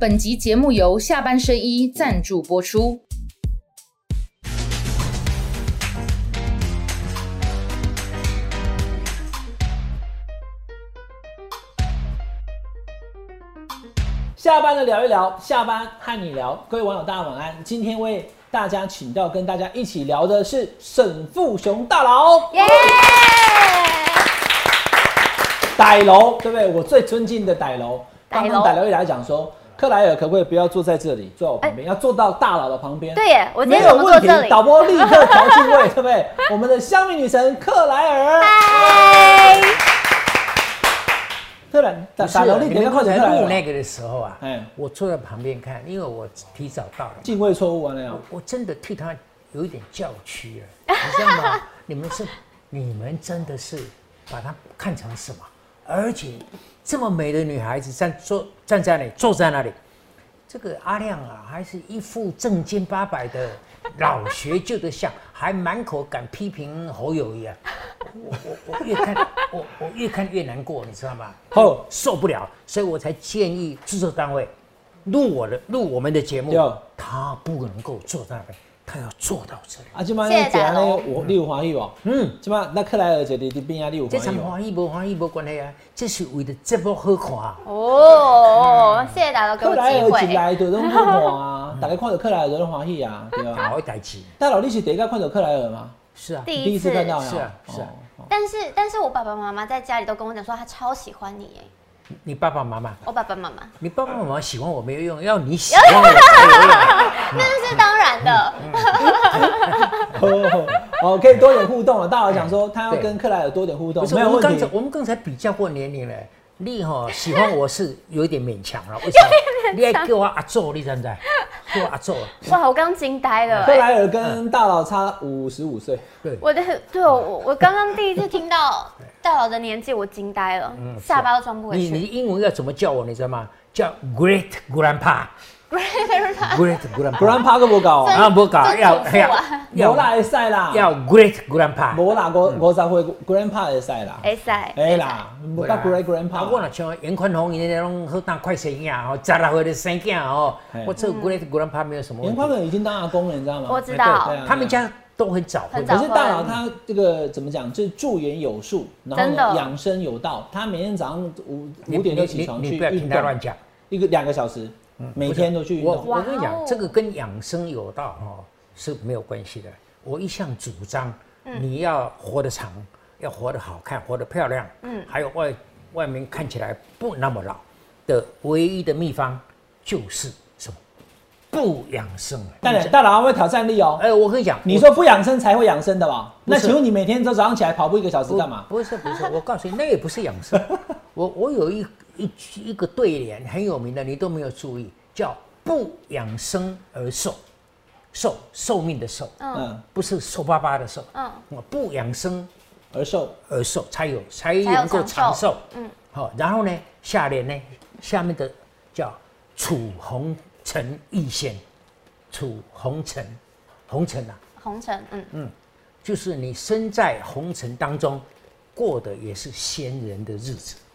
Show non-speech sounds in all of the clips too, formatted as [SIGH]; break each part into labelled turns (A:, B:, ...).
A: 本集节目由下半身衣赞助播出。
B: 下班了聊一聊，下班和你聊，各位网友大家晚安。今天为大家请到跟大家一起聊的是沈富雄大佬，
C: 耶！
B: 歹楼，对不对？我最尊敬的歹楼。刚刚歹楼一来讲说，克莱尔可不可以不要坐在这里，坐在我旁边，要坐到大佬的旁边？
C: 对耶，我今
B: 没
C: 天
B: 有问题？导播立刻调进位，[LAUGHS] 对不对？我们的香蜜女神克莱尔，
C: 嗨，
B: 克莱打打楼你等一下
D: 们刚才
B: 快点克莱尔，
D: 录那个的时候啊，
B: 哎，
D: 我坐在旁边看，因为我提早到了，
B: 进位错误啊那样。
D: 我真的替他有一点叫屈了，你知道吗？你们是，你们真的是把他看成什么？而且这么美的女孩子站坐站在那里，坐在那里，这个阿亮啊，还是一副正经八百的老学究的相，还满口敢批评侯友谊啊！我我我越看我我越看越难过，你知道吗？
B: 哦
D: 受不了，所以我才建议制作单位录我的录我们的节目，他不能够坐在那边，他要做到这里。
B: 啊，今晚
C: 谢谢
B: 那讲那个我你有欢喜哦。
D: 嗯，
B: 今晚那克莱尔姐你你边啊你有
D: 这
B: 欢喜哦。
D: 场欢喜无欢喜无关系啊，这是为了节目好看啊。
C: 哦，谢谢大家给我
B: 克莱尔。来就拢好看啊，大家看到克莱尔就拢欢喜啊，对吧？[LAUGHS]
D: 好的代志，
B: 大佬，你是第一个看到克莱尔吗？
D: 是啊，
C: 第一次，
B: 看到呀
D: 是啊是啊
B: 哦
C: 但是但是我爸爸妈妈在家里都跟我讲说他超喜欢你耶，
D: 你爸爸妈妈，
C: 我爸爸妈妈
D: 你爸爸妈妈喜欢我没有用，要你喜 [LAUGHS] 欢我才有用啊。
C: 那是当然的。
B: 哦，哦，可以多点互动了。大佬讲说他要跟克莱尔多点互动
D: 不，是，
B: 没有问题
D: 我们刚才。我们刚才比较过年龄嘞，你哈喜欢我是有一点勉强了，为什么？你还给我阿做，你知不知？叫我阿祖，
C: 哇，我刚惊呆了
B: 克
C: 哎。
B: 莱尔跟大佬差五十五岁，
D: 对，
C: 我的对我我刚刚第一次听到 [LAUGHS] 大佬的年纪，我惊呆了，下巴都装不回
D: 你你。英文要怎么叫我，你知道吗？叫 Great Grandpa。[LAUGHS] Great Grandpa。
B: grandpa 都不搞啊，
D: 啊，不搞
C: 曾
D: 要
C: 祖父啊。
B: 无啦会使啦，
D: 要 Great Grandpa。
B: 无啦五五十岁 grandpa 会使啦，
C: 哎塞，
B: 哎啦，无到 great
D: 啊，我
B: grandpa，
D: 若像严坤宏那种好当快生囝哦，十六岁的生囝哦
B: 嘿，
D: 我这 Great Grandpa 没有什么问题。
B: 严宽本已经当阿公了，你知道吗？
C: 我知
D: 哎
C: 道
D: 他们家都很早婚
C: 很早
B: 可是大佬他这个怎么讲，就是驻颜有术，然后养生有道。他每天早上五
D: 你
B: 五点就
D: 你
B: 起床去运动，
D: 他乱讲。
B: 一个两个小时，每天都去运
D: 我
B: 动。
D: 我跟你讲这个跟养生有道哦是没有关系的。我一向主张，你要活得长，要活得好看，活得漂亮，嗯，还有外外面看起来不那么老的唯一的秘方就是什么？不养生。
B: 大佬，大佬会挑战力哦。
D: 哎，我跟你讲，
B: 你说不养生才会养生的吧？那请问你每天都早上起来跑步一个小时
D: 不
B: 干嘛？
D: 不是不是，我告诉你，那也不是养生。[LAUGHS] 我我有一一一个对联很有名的，你都没有注意，叫不养生而寿，寿寿命的寿，
C: 嗯
B: 嗯，
D: 不是瘦巴巴的瘦。
C: 嗯，
D: 我不养生
B: 而寿，
D: 而寿，才有才
C: 有
D: 能够
C: 长寿。嗯，
D: 好，然后呢，下联呢，下面的叫楚红尘一仙，楚红尘，红尘啊，
C: 红尘，嗯嗯，
D: 就是你身在红尘当中，过的也是仙人的日子，啊，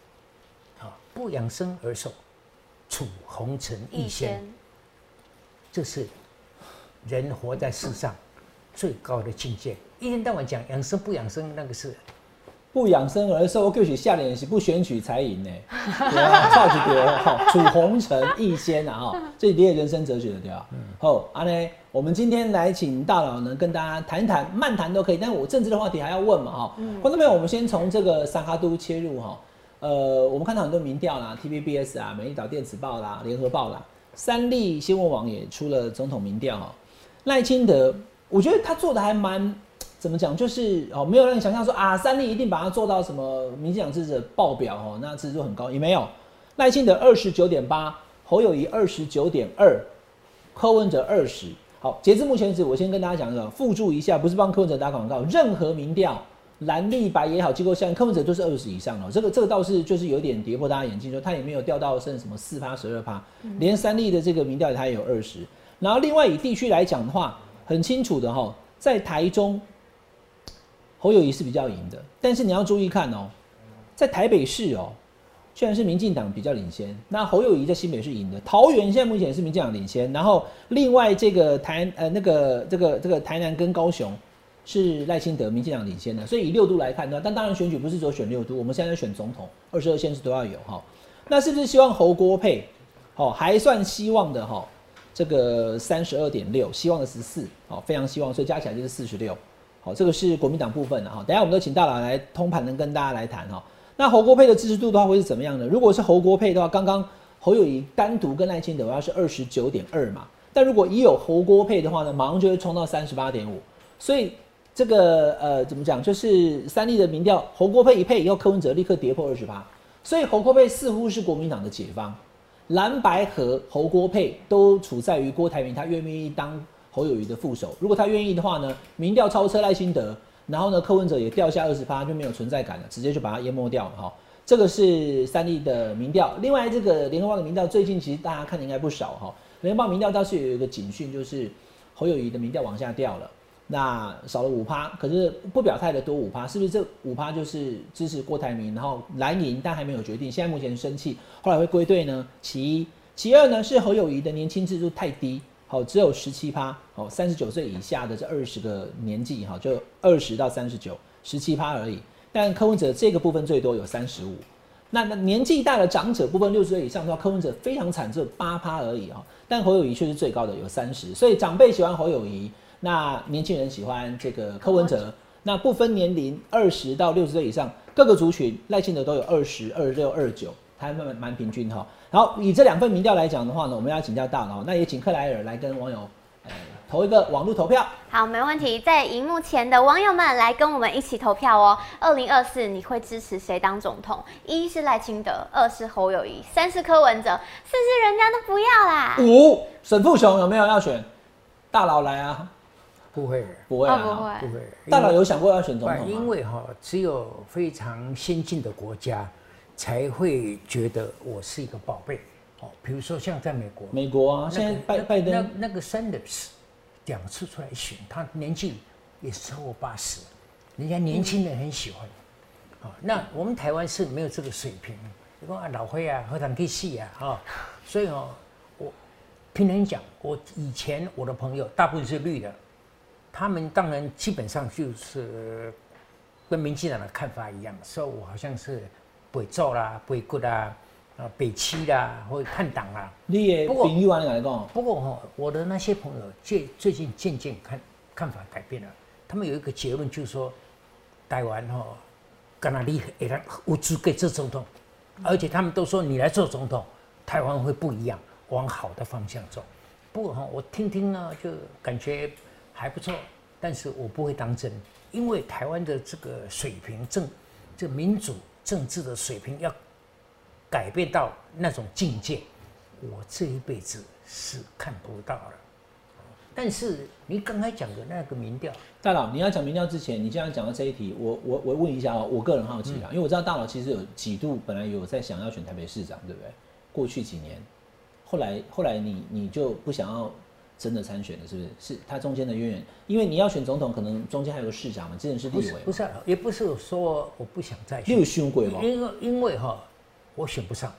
D: 不养生而寿，处红尘一
C: 一
D: 仙，
C: 仙，
D: 这是人活在世上最高的境界。一天到晚讲养生不养生，那个是
B: 不养生而瘦，我就是下联是不选取才赢呢。[LAUGHS] 对啊，超级对哦，好，楚红尘一仙啊哈，这是你的人生哲学的对吧？好，阿呢，我们今天来请大佬呢跟大家谈谈，漫谈都可以，但我政治的话题还要问嘛哈。观众朋友，我们先从这个三哈都切入哈。呃，我们看到很多民调啦，TVBS 啊、美丽岛电子报啦、联合报啦，三立新闻网也出了总统民调哈。赖清德，我觉得他做的还蛮怎么讲，就是哦，没有让你想象说啊，三立一定把它做到什么民进党支持者爆表哦，那支持度很高，也没有。赖清德二十九点八，侯友谊二十九点二，柯文哲二十。好，截至目前止，我先跟大家讲一个，附注一下，不是帮柯文哲打广告，任何民调，蓝绿白也好，机构效应，柯文哲都是二十以上了。这个这个倒是就是有点跌破大家眼镜，说他也没有掉到剩什么四趴、十二趴，连三立的这个民调他也有二十。然后另外以地区来讲的话，很清楚的哈，在台中，侯友谊是比较赢的，但是你要注意看哦，在台北市哦，虽然是民进党比较领先，那侯友谊在新北是赢的，桃园现在目前是民进党领先，然后另外这个台呃那个这个这个台南跟高雄是赖清德民进党领先的，所以以六度来看呢，但当然选举不是只有选六度，我们现在选总统，二十二县市都要有哈。那是不是希望侯郭配？好，还算希望的哈，这个三十二点六，希望的十四，好，非常希望，所以加起来就是四十六。好，这个是国民党部分的哈。等下我们都请大佬来通盘的跟大家来谈哈。那侯国配的支持度的话会是怎么样的？如果是侯国配的话，刚刚侯友谊单独跟赖清德，要是二十九点二嘛。但如果已有侯国配的话呢，马上就会冲到三十八点五。所以这个呃怎么讲，就是三立的民调，侯国佩一配以后，柯文哲立刻跌破二十八。所以侯国佩似乎是国民党的解方，蓝白和侯国佩都处在于郭台铭他愿不愿意当侯友谊的副手。如果他愿意的话呢，民调超车赖清德。然后呢，柯文哲也掉下二十八，就没有存在感了，直接就把他淹没掉了哈。这个是三立的民调，另外这个联合报的民调，最近其实大家看的应该不少哈。联合报民调倒是有一个警讯，就是侯友谊的民调往下掉了，那少了五趴，可是不表态的多五趴，是不是这五趴就是支持郭台铭，然后蓝营但还没有决定，现在目前生气，后来会归队呢？其一，其二呢是侯友谊的年轻制度太低。好，只有十七趴，好，三十九岁以下的这二十个年纪，哈，就二十到三十九，十七趴而已。但柯文哲这个部分最多有三十五，那那年纪大的长者部分六十岁以上的话，柯文哲非常惨，只有八趴而已啊。但侯友谊却是最高的，有三十。所以长辈喜欢侯友谊，那年轻人喜欢这个柯文哲，那不分年龄，二十到六十岁以上各个族群，赖清德都有二十二六二九，他蛮蛮平均哈。好，以这两份民调来讲的话呢，我们要请教大佬，那也请克莱尔来跟网友，呃，投一个网络投票。
C: 好，没问题，在荧幕前的网友们来跟我们一起投票哦。二零二四你会支持谁当总统？一是赖清德，二是侯友谊，三是柯文哲，四是人家都不要啦。
B: 五沈富雄有没有要选？大佬来啊？
D: 不会，
B: 不会
C: 啊，不会，
D: 不会。
B: 大佬有想过要选总统吗？
D: 因为哈，只有非常先进的国家。才会觉得我是一个宝贝哦。比如说像在美国，
B: 美国啊，现在拜拜登
D: 那那个 Sanders 两次出来选，他年纪也是超过八十，人家年轻人很喜欢。哦，那我们台湾是没有这个水平。你说啊，老灰啊，何谈可以戏啊？哦，所以哦，我平常讲，我以前我的朋友大部分是绿的，他们当然基本上就是跟民进党的看法一样，说我好像是。北做啦，北国啦，啊，北七啦，或者叛党啦。
B: 你也朋友啊，你来讲。
D: 不过哈，我的那些朋友最最近渐渐看看法改变了。他们有一个结论，就是说，台湾哈，干哪里也他无资格做总统，而且他们都说你来做总统，台湾会不一样，往好的方向走。不过哈，我听听呢，就感觉还不错，但是我不会当真，因为台湾的这个水平政，这民主。政治的水平要改变到那种境界，我这一辈子是看不到了。但是你刚才讲的那个民调，
B: 大佬，你要讲民调之前，你既然讲到这一题，我我我问一下哦，我个人好奇啊，因为我知道大佬其实有几度本来有在想要选台北市长，对不对？过去几年，后来后来你你就不想要。真的参选的，是不是？是他中间的渊源，因为你要选总统，可能中间还有个市长嘛，之前是立委。
D: 不是，也不是说我不想再选。
B: 又凶鬼吗？
D: 因为因为哈，我选不上，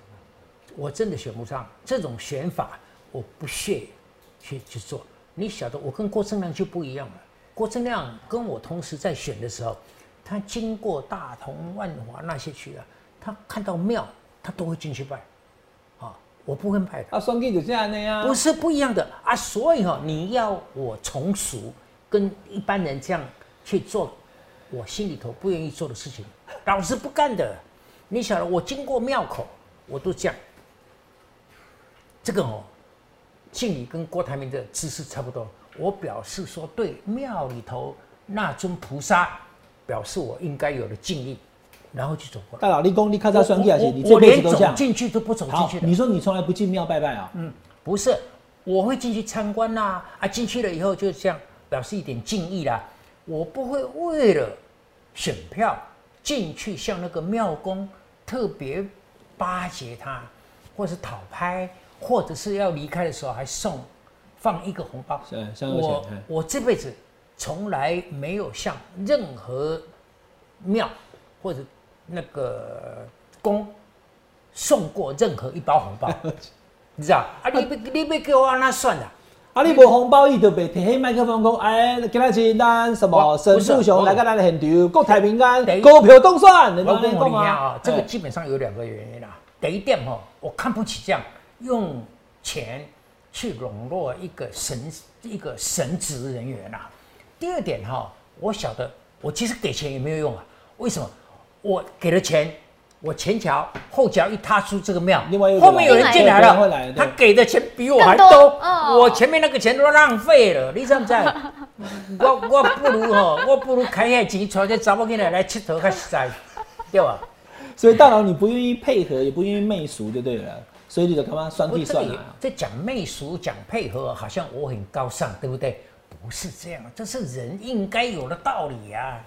D: 我真的选不上。这种选法，我不屑去去做。你晓得，我跟郭正亮就不一样了。郭正亮跟我同时在选的时候，他经过大同、万华那些区啊，他看到庙，他都会进去拜。我不会卖的
B: 啊，双 K 就这样的呀，
D: 不是不一样的啊，所以哈，你要我从俗跟一般人这样去做，我心里头不愿意做的事情，[LAUGHS] 老子不干的。你晓得，我经过庙口，我都这样，这个哦，敬礼跟郭台铭的姿势差不多，我表示说对庙里头那尊菩萨，表示我应该有的敬意。然后去走过来。
B: 大佬，立功你看他双 K 啊，你这辈子都这样。
D: 进去都不走进去
B: 的。你说你从来不进庙拜拜啊？
D: 嗯，不是，我会进去参观呐。啊，进去了以后就这样表示一点敬意啦。我不会为了选票进去向那个庙公特别巴结他，或是讨拍，或者是要离开的时候还送放一个红包。我我这辈子从来没有向任何庙或者。那个公送过任何一包红包，[LAUGHS] 你知道？啊，你别你别给我按那算了。
B: 啊，你无红包，伊就被摕起麦克风讲，哎，今仔日咱什么
D: 我
B: 沈富雄来个咱的现场，国泰民安股票动算，你
D: 我跟我
B: 讲吗？
D: 这个
B: 哎
D: 基本上有两个原因啦。第一点哈，我看不起这样用钱去笼络一个神一个神职人员啊。第二点哈，我晓得我其实给钱也没有用啊。为什么？我给了钱，我前脚后脚一踏出这个庙
B: 另外
D: 后面有人进来了，
B: 对
D: 他给的钱比我还
C: 多
D: 多，
C: 哦
D: 我前面那个钱都浪费了，你知不知道？[LAUGHS] 我我不如吼，我不如开下钱，带这查某囡仔来佚佗较实在，对吧？
B: 所以大佬你不愿意配合，也不愿意媚俗就对了，所以你就干嘛算计算啊？
D: 在讲媚俗、讲配合，好像我很高尚，对不对？不是这样，这是人应该有的道理呀、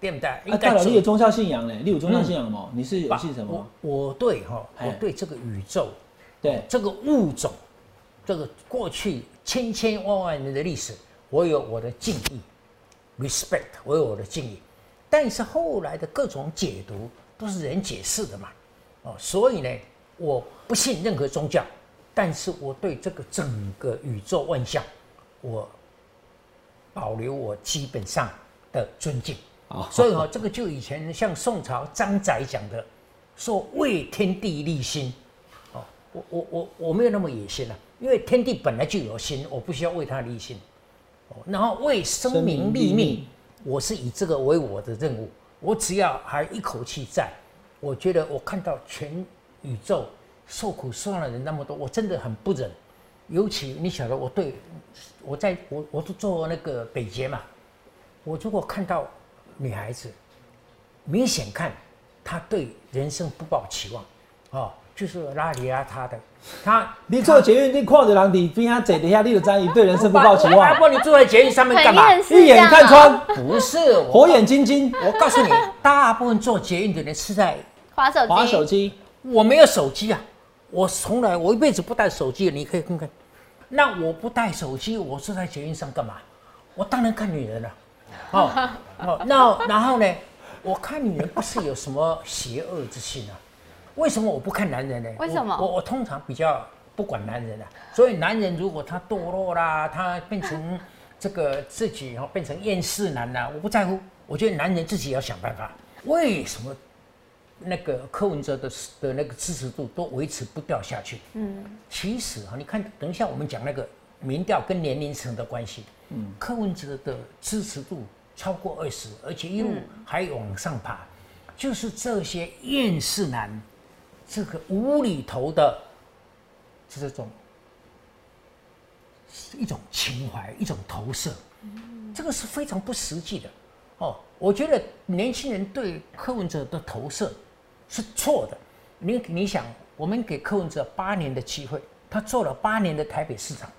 D: 对不对？
B: 啊，大佬
D: 做
B: 你有宗教信仰呢？你有宗教信仰吗？你是有
D: 吧
B: 信什么
D: 我？我对哈，
B: 哎
D: 我对这个宇宙、
B: 对，
D: 这个物种、这个过去千千万万年的历史，我有我的敬意，respect，我有我的敬意。但是后来的各种解读都是人解释的嘛，哦，所以呢，我不信任何宗教，但是我对这个整个宇宙万象，我保留我基本上的尊敬。
B: 哦
D: 所以哈、这个就以前像宋朝张载讲的，说为天地立心。哦，我我我我没有那么野心啊，因为天地本来就有心，我不需要为他立心。哦，然后为生民立命，我是以这个为我的任务。我只要还一口气在，我觉得我看到全宇宙受苦受难的人那么多，我真的很不忍。尤其你晓得，我对我在我我都做那个北捷嘛，我如果看到女孩子，明显看她对人生不抱期望，哦，就是邋里邋遢的，她 [LAUGHS]
B: 你做捷运，你看着人伫边啊坐底下，你就知道伊对人生不抱期
D: 啊
B: 望
D: 不，然你坐在捷运上面干嘛？
B: 一眼看穿，[LAUGHS]
D: 不是
B: 火眼金睛，
D: 我告诉你，大部分做捷运的人是在 [LAUGHS]
C: 滑手机，
B: 划手机，
D: 我没有手机啊，我从来我一辈子不带手机的，你可以看看。那我不带手机，我坐在捷运上干嘛？我当然看女人了。[LAUGHS] 哦哦，那然后呢？我看女人不是有什么邪恶之心啊？为什么我不看男人呢？
C: 为什么
D: 我我我通常比较不管男人啊，所以男人如果他堕落啦，他变成这个自己哦变成厌世男啦，我不在乎。我觉得男人自己要想办法。为什么那个柯文哲的的那个支持度都维持不掉下去？嗯，其实啊，你看，等一下我们讲那个民调跟年龄层的关系。嗯，柯文哲的支持度超过二十，而且一路还往上爬，就是这些厌世男，这个无厘头的这种一种情怀，一种投射，这个是非常不实际的。哦，我觉得年轻人对柯文哲的投射是错的。你你想，我们给柯文哲八年的机会，他做了八年的台北市长。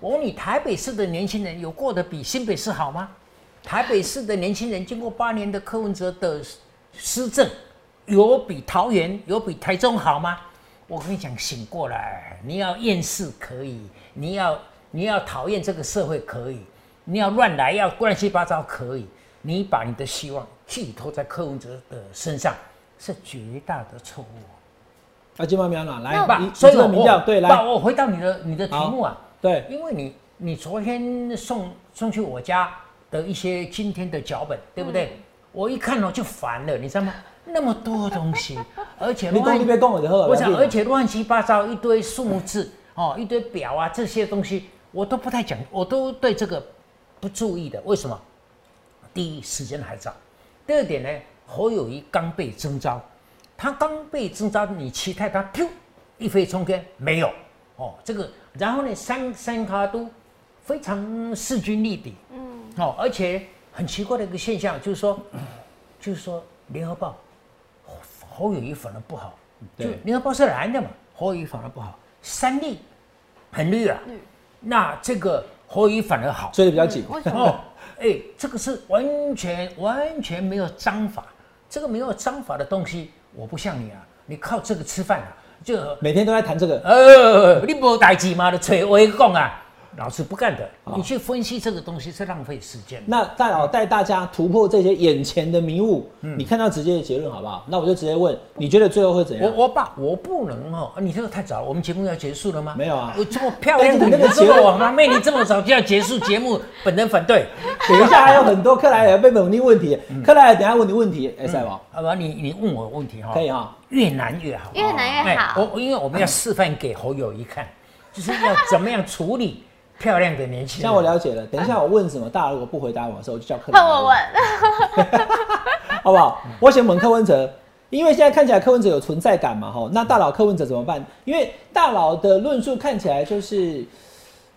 D: 我问你，台北市的年轻人有过得比新北市好吗？台北市的年轻人经过八年的柯文哲的施政，有比桃园、有比台中好吗？我跟你讲，醒过来，你要厌世可以，你要你要讨厌这个社会可以，你要乱来要乱七八糟可以，你把你的希望寄托在柯文哲的身上，是绝大的错误。
B: 啊，金毛苗哪来？
D: 吧
B: 你，
D: 所以我
B: 你这个民调对
D: 吧
B: 来，
D: 我回到你的你的题目啊，
B: 对，
D: 因为你你昨天送送去我家的一些今天的脚本，对不对？我一看哦就烦了，你知道吗？那么多东西，[LAUGHS] 而且乱
B: 你讲你别讲我就好了。
D: 我想，而且乱七八糟一堆数字哦，一堆表啊这些东西，我都不太讲，我都对这个不注意的。为什么？第一，时间还早；第二点呢，侯友谊刚被征召，他刚被征召，你期待他噗一飞冲天，没有哦。这个，然后呢，三三卡都非常势均力敌，嗯，哦，而且很奇怪的一个现象就是说，[CLEARS THROAT] 就是说联合报侯友谊反而不好，就
B: 对
D: 联合报是蓝的嘛，侯友谊反而不好，三立很绿啊，那这个侯友谊反而好，
B: 追的比较紧。
C: 为什么？
D: 哦，哎，这个是完全完全没有章法，这个没有章法的东西，我不像你啊，你靠这个吃饭啊，就
B: 每天都在谈这个，
D: 呃，你无代志嘛，就找话讲啊，老子不干的。你去分析这个东西是浪费时间。
B: 那大佬带大家突破这些眼前的迷雾，
D: 嗯
B: 你看到直接的结论好不好？那我就直接问，你觉得最后会怎样？
D: 我我爸我不能哦，啊你这个太早了，我们节目要结束了吗？
B: 没有啊
D: 我这么漂亮的
B: 你那个结论
D: 往旁边，你这么早就要结束节目，本人反对。
B: 等一下还有很多克莱尔被问你问题，
D: 嗯
B: 克莱尔等下问你问题，哎，赛王
D: 好吧，你你问我问题哈，
B: 可以哈。
D: 越难越好，
C: 越难越好
D: 哎我我因为我们要示范给侯友谊看，就是要怎么样处理漂亮的年轻人。
B: 像我了解了，等一下我问什么，大家如果不回答我的时候，我就叫克莱尔
C: 换我问，[LAUGHS]
B: 好不好？我先问柯文哲，因为现在看起来柯文哲有存在感嘛，哈，那大佬柯文哲怎么办？因为大佬的论述看起来就是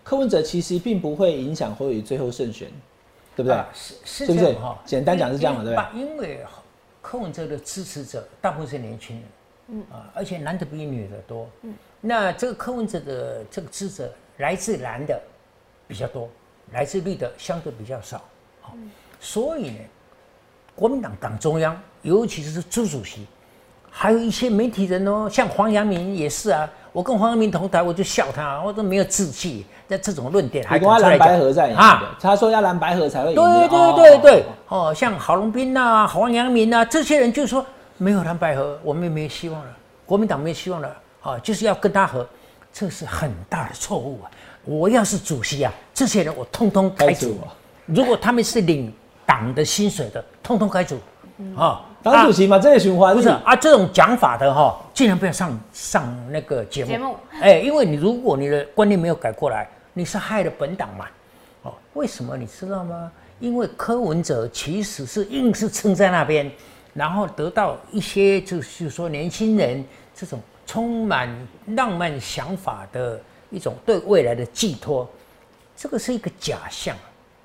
B: 柯文哲其实并不会影响侯友宜最后胜选，对不对？
D: 啊是是
B: 是不是
D: 这样哈？
B: 简单讲是这样嘛对不对
D: 因因为柯文哲的支持者大部分是年轻人，嗯啊，而且男的比女的多，嗯，那这个柯文哲的这个支持者来自男的比较多，来自绿的相对比较少，好，所以呢，国民党党中央，尤其是朱主席，还有一些媒体人哦，像黄阳明也是啊。我跟黄阳明同台，我就笑他，我都没有志气。那这种论点还
B: 还跟他蓝
D: 敢出来讲
B: 白合在赢
D: 啊？
B: 他说要蓝白合才会赢。
D: 对对
B: 哦
D: 对对，哦，像郝龙斌呐、黄阳明呐、这些人就说没有蓝白合，我们也没希望了，国民党没希望了啊，就是要跟他合，这是很大的错误啊！我要是主席啊，这些人我通通开除。如果他们是领党的薪水的，通通开除啊！
B: 当主席嘛，这个循环
D: 不是啊，这种讲法的哈，尽量不要上上那个节目。
C: 节目
D: 哎，因为你如果你的观念没有改过来，你是害了本党嘛。哦，为什么你知道吗？因为柯文哲其实是硬是撑在那边，然后得到一些就是说年轻人这种充满浪漫想法的一种对未来的寄托，这个是一个假象，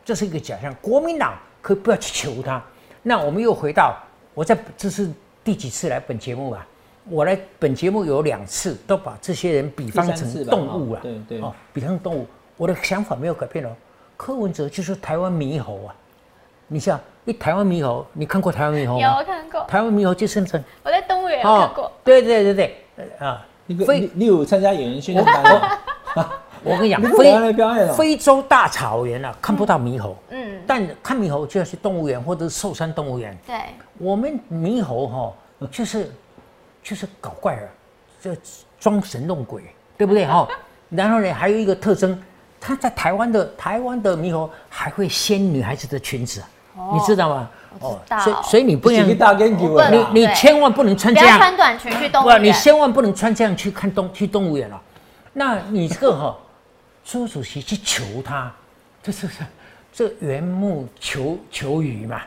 D: 这是一个假象。国民党可以不要去求他。那我们又回到我在这是第几次来本节目啊？我来本节目有两次都把这些人比方成动物啊，
B: 哦对对
D: 哦，比方成动物。我的想法没有改变哦。柯文哲就是台湾猕猴啊！你像一台湾猕猴，你看过台湾猕猴
C: 有
D: 吗？
C: 有看过，
D: 台湾猕猴就生成
C: 我在动物园有看过。
D: 对对对对，呃啊，
B: 你你你有参加演员训练班吗？[LAUGHS]
D: 我跟你讲
B: 你，不来来表演哦
D: 非洲大草原啊，看不到猕猴，
C: 嗯，
D: 但看猕猴就要去动物园或者是寿山动物园。
C: 对，
D: 我们猕猴哈、就是就是搞怪了，这装神弄鬼，对不对哈、[LAUGHS] 然后呢，还有一个特征，它在台湾的台湾的猕猴还会掀女孩子的裙子，你知道吗？
C: 哦
D: 所以所以你不能你你千万不能穿
C: 不要
D: 这样，
C: 穿短裙去动物
D: 不，
C: 园。
D: 你千万不能穿这样去看动去动物园了、那你这个哈、朱主席去求他，这是这原木求求鱼嘛？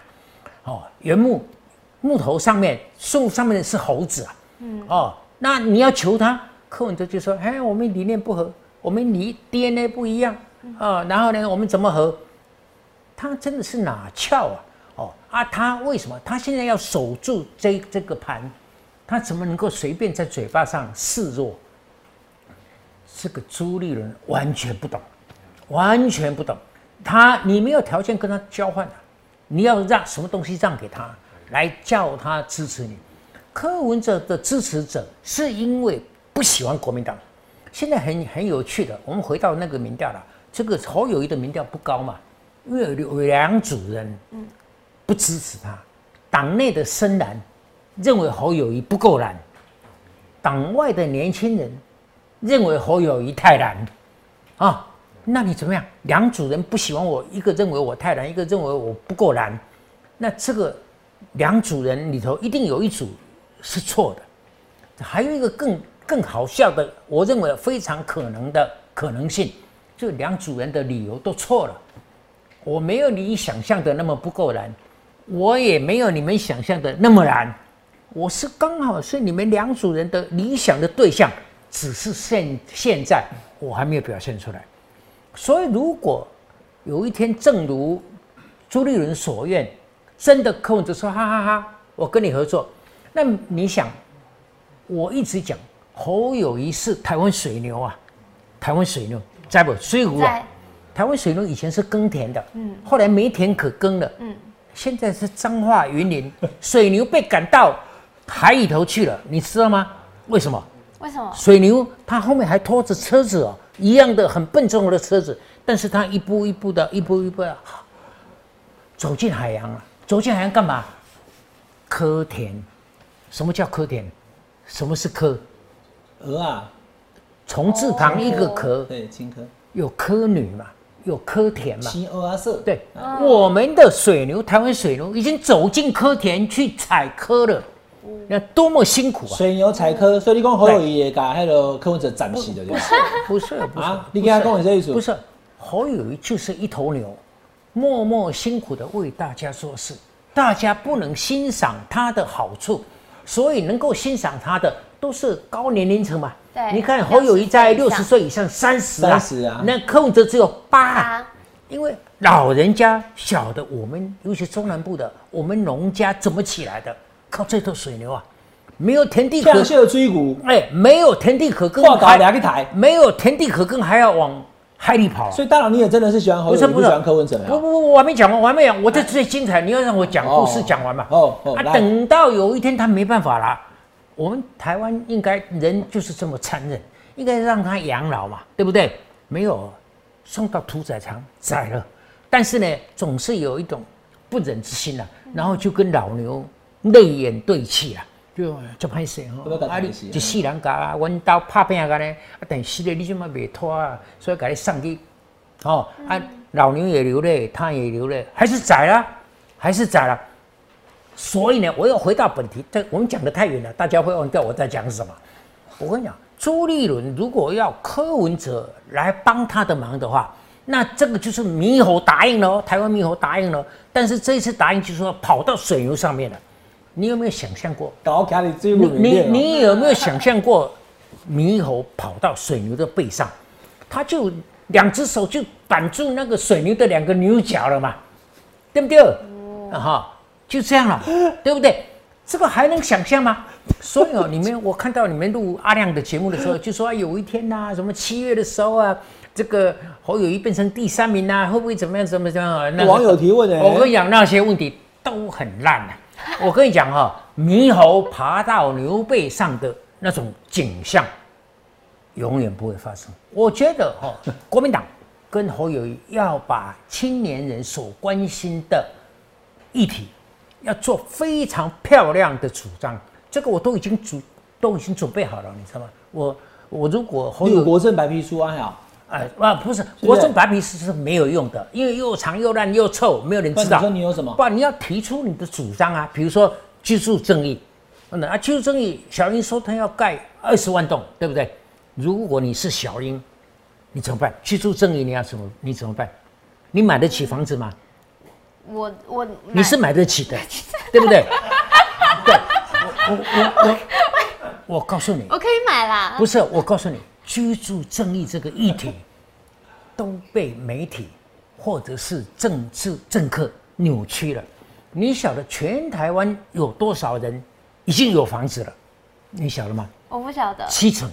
D: 哦，原木木头上面树上面是猴子啊，嗯，哦，那你要求他，柯文哲就说，哎，我们理念不合，我们理 DNA 不一样啊、然后呢，我们怎么合？他真的是哪窍啊？哦啊，他为什么？他现在要守住这这个盘，他怎么能够随便在嘴巴上示弱？这个朱立伦完全不懂，完全不懂。他你没有条件跟他交换的、你要让什么东西让给他，来叫他支持你。柯文哲的支持者是因为不喜欢国民党。现在很很有趣的，我们回到那个民调了。这个侯友谊的民调不高嘛，因为有两组人不支持他，党内的深蓝认为侯友谊不够蓝，党外的年轻人认为侯友谊太难啊。那你怎么样？两组人不喜欢我，一个认为我太难，一个认为我不够难。那这个两组人里头一定有一组是错的，还有一个更更好笑的，我认为非常可能的可能性，就两组人的理由都错了。我没有你想象的那么不够难，我也没有你们想象的那么难，我是刚好是你们两组人的理想的对象，只是现现在我还没有表现出来。所以，如果有一天，正如朱立伦所愿，真的柯文哲说哈哈哈我跟你合作，那你想，我一直讲侯友谊是台湾水牛啊，台湾水牛在不水牛啊，台湾水牛以前是耕田的，嗯，后来没田可耕了，嗯，现在是彰化云林水牛被赶到海里头去了，你知道吗？为什么？
C: 为什么？
D: 水牛它后面还拖着车子哦，一样的很笨重的车子，但是它一步一步的，一步一步的走进海洋了。走进海洋干嘛？科田。什么叫科田？什么是科？
B: 鹅啊，
D: 虫字旁一个壳，
B: 对，青稞，
D: 有科女嘛，有科田嘛。
B: 青鹅啊色，
D: 对，我们的水牛，台湾水牛已经走进科田去采科了，那多么辛苦啊！
B: 水牛采科，所以你讲侯友谊也把那个柯文哲斩死的，对。[LAUGHS] 吧？
D: 不是不是
B: 啊，你跟他讲这意思？
D: 不是，侯友谊就是一头牛，默默辛苦的为大家做事，大家不能欣赏他的好处，所以能够欣赏他的都是高年龄层嘛。
C: 对。
D: 你看侯友谊在六十岁以上。三十啊
B: ，30啊。
D: 那柯文哲只有八。因为老人家晓得，我们尤其中南部的，我们农家怎么起来的？靠这头水牛啊，没有田地可
B: 像，秀追骨，
D: 哎，没有田地可耕，
B: 画稿
D: 还
B: 两个台。
D: 没有田地可耕，还要往海里跑啊、
B: 所以大佬你也真的是喜欢侯友谊，不喜欢柯文哲呀？
D: 不不不，我还没讲完，我还没讲，我这最精彩，你要让我讲故事讲完嘛。啊，
B: 哦哦啊
D: 等到有一天他没办法了，我们台湾应该人就是这么残忍，应该让他养老嘛，对不对？没有，送到屠宰场宰了，但是呢，总是有一种不忍之心啊，然后就跟老牛泪眼对气啦。就就歹势吼，啊！你一世人甲啊，阮兜拍拼个呢，啊，但是咧，你即马袂拖啊，所以甲你送去，哦，啊，老牛也流泪，他也流泪，还是宰了，还是宰了。所以呢，我要回到本题，这我们讲的太远了，大家会忘掉我在讲什么。我跟你讲，朱立伦如果要柯文哲来帮他的忙的话，那这个就是猕猴答应了哦，台湾猕猴答应了，但是这一次答应就是说跑到水牛上面了。你有没有想象过？
B: 搞卡你追
D: 你你有没有想象过，猕猴跑到水牛的背上，它就两只手就绑住那个水牛的两个牛角了嘛，对不对？啊哈，就这样了，[GASPS] 对不对？这个还能想象吗？所以哦，你们我看到你们录阿亮的节目的时候，就说、啊、有一天呐、什么七月的时候啊，这个侯友谊变成第三名呐、会不会怎么样？怎么怎么样？那个
B: 网友提问呢？
D: 我跟你讲，那些问题都很烂啊。[LAUGHS] 我跟你讲哈、猕猴爬到牛背上的那种景象，永远不会发生。我觉得哈、国民党跟侯友谊要把青年人所关心的议题，要做非常漂亮的主张。这个我都已经准都已经准备好了，你知道吗？我我如果侯友
B: 国政白皮书啊，
D: 哎啊不是
B: 是
D: 国政白皮书是没有用的，因为又长又烂又臭，没有人知道。
B: 不然你说你有什么？
D: 不，你要提出你的主张啊，比如说居住正义，那啊，居住正义，小英说他要盖二十万栋，对不对？如果你是小英，你怎么办？居住正义你要怎么？你怎么办？你买得起房子吗？
C: 我我
D: 你是买得起的，对不对？[LAUGHS] 对，我我我我我告诉你，
C: 我可以买啦，
D: 不是，我告诉你，居住正义这个议题 [LAUGHS] 都被媒体或者是政治政客扭曲了。你晓得全台湾有多少人已经有房子了？你晓得吗？
C: 我不晓得，
D: 七成。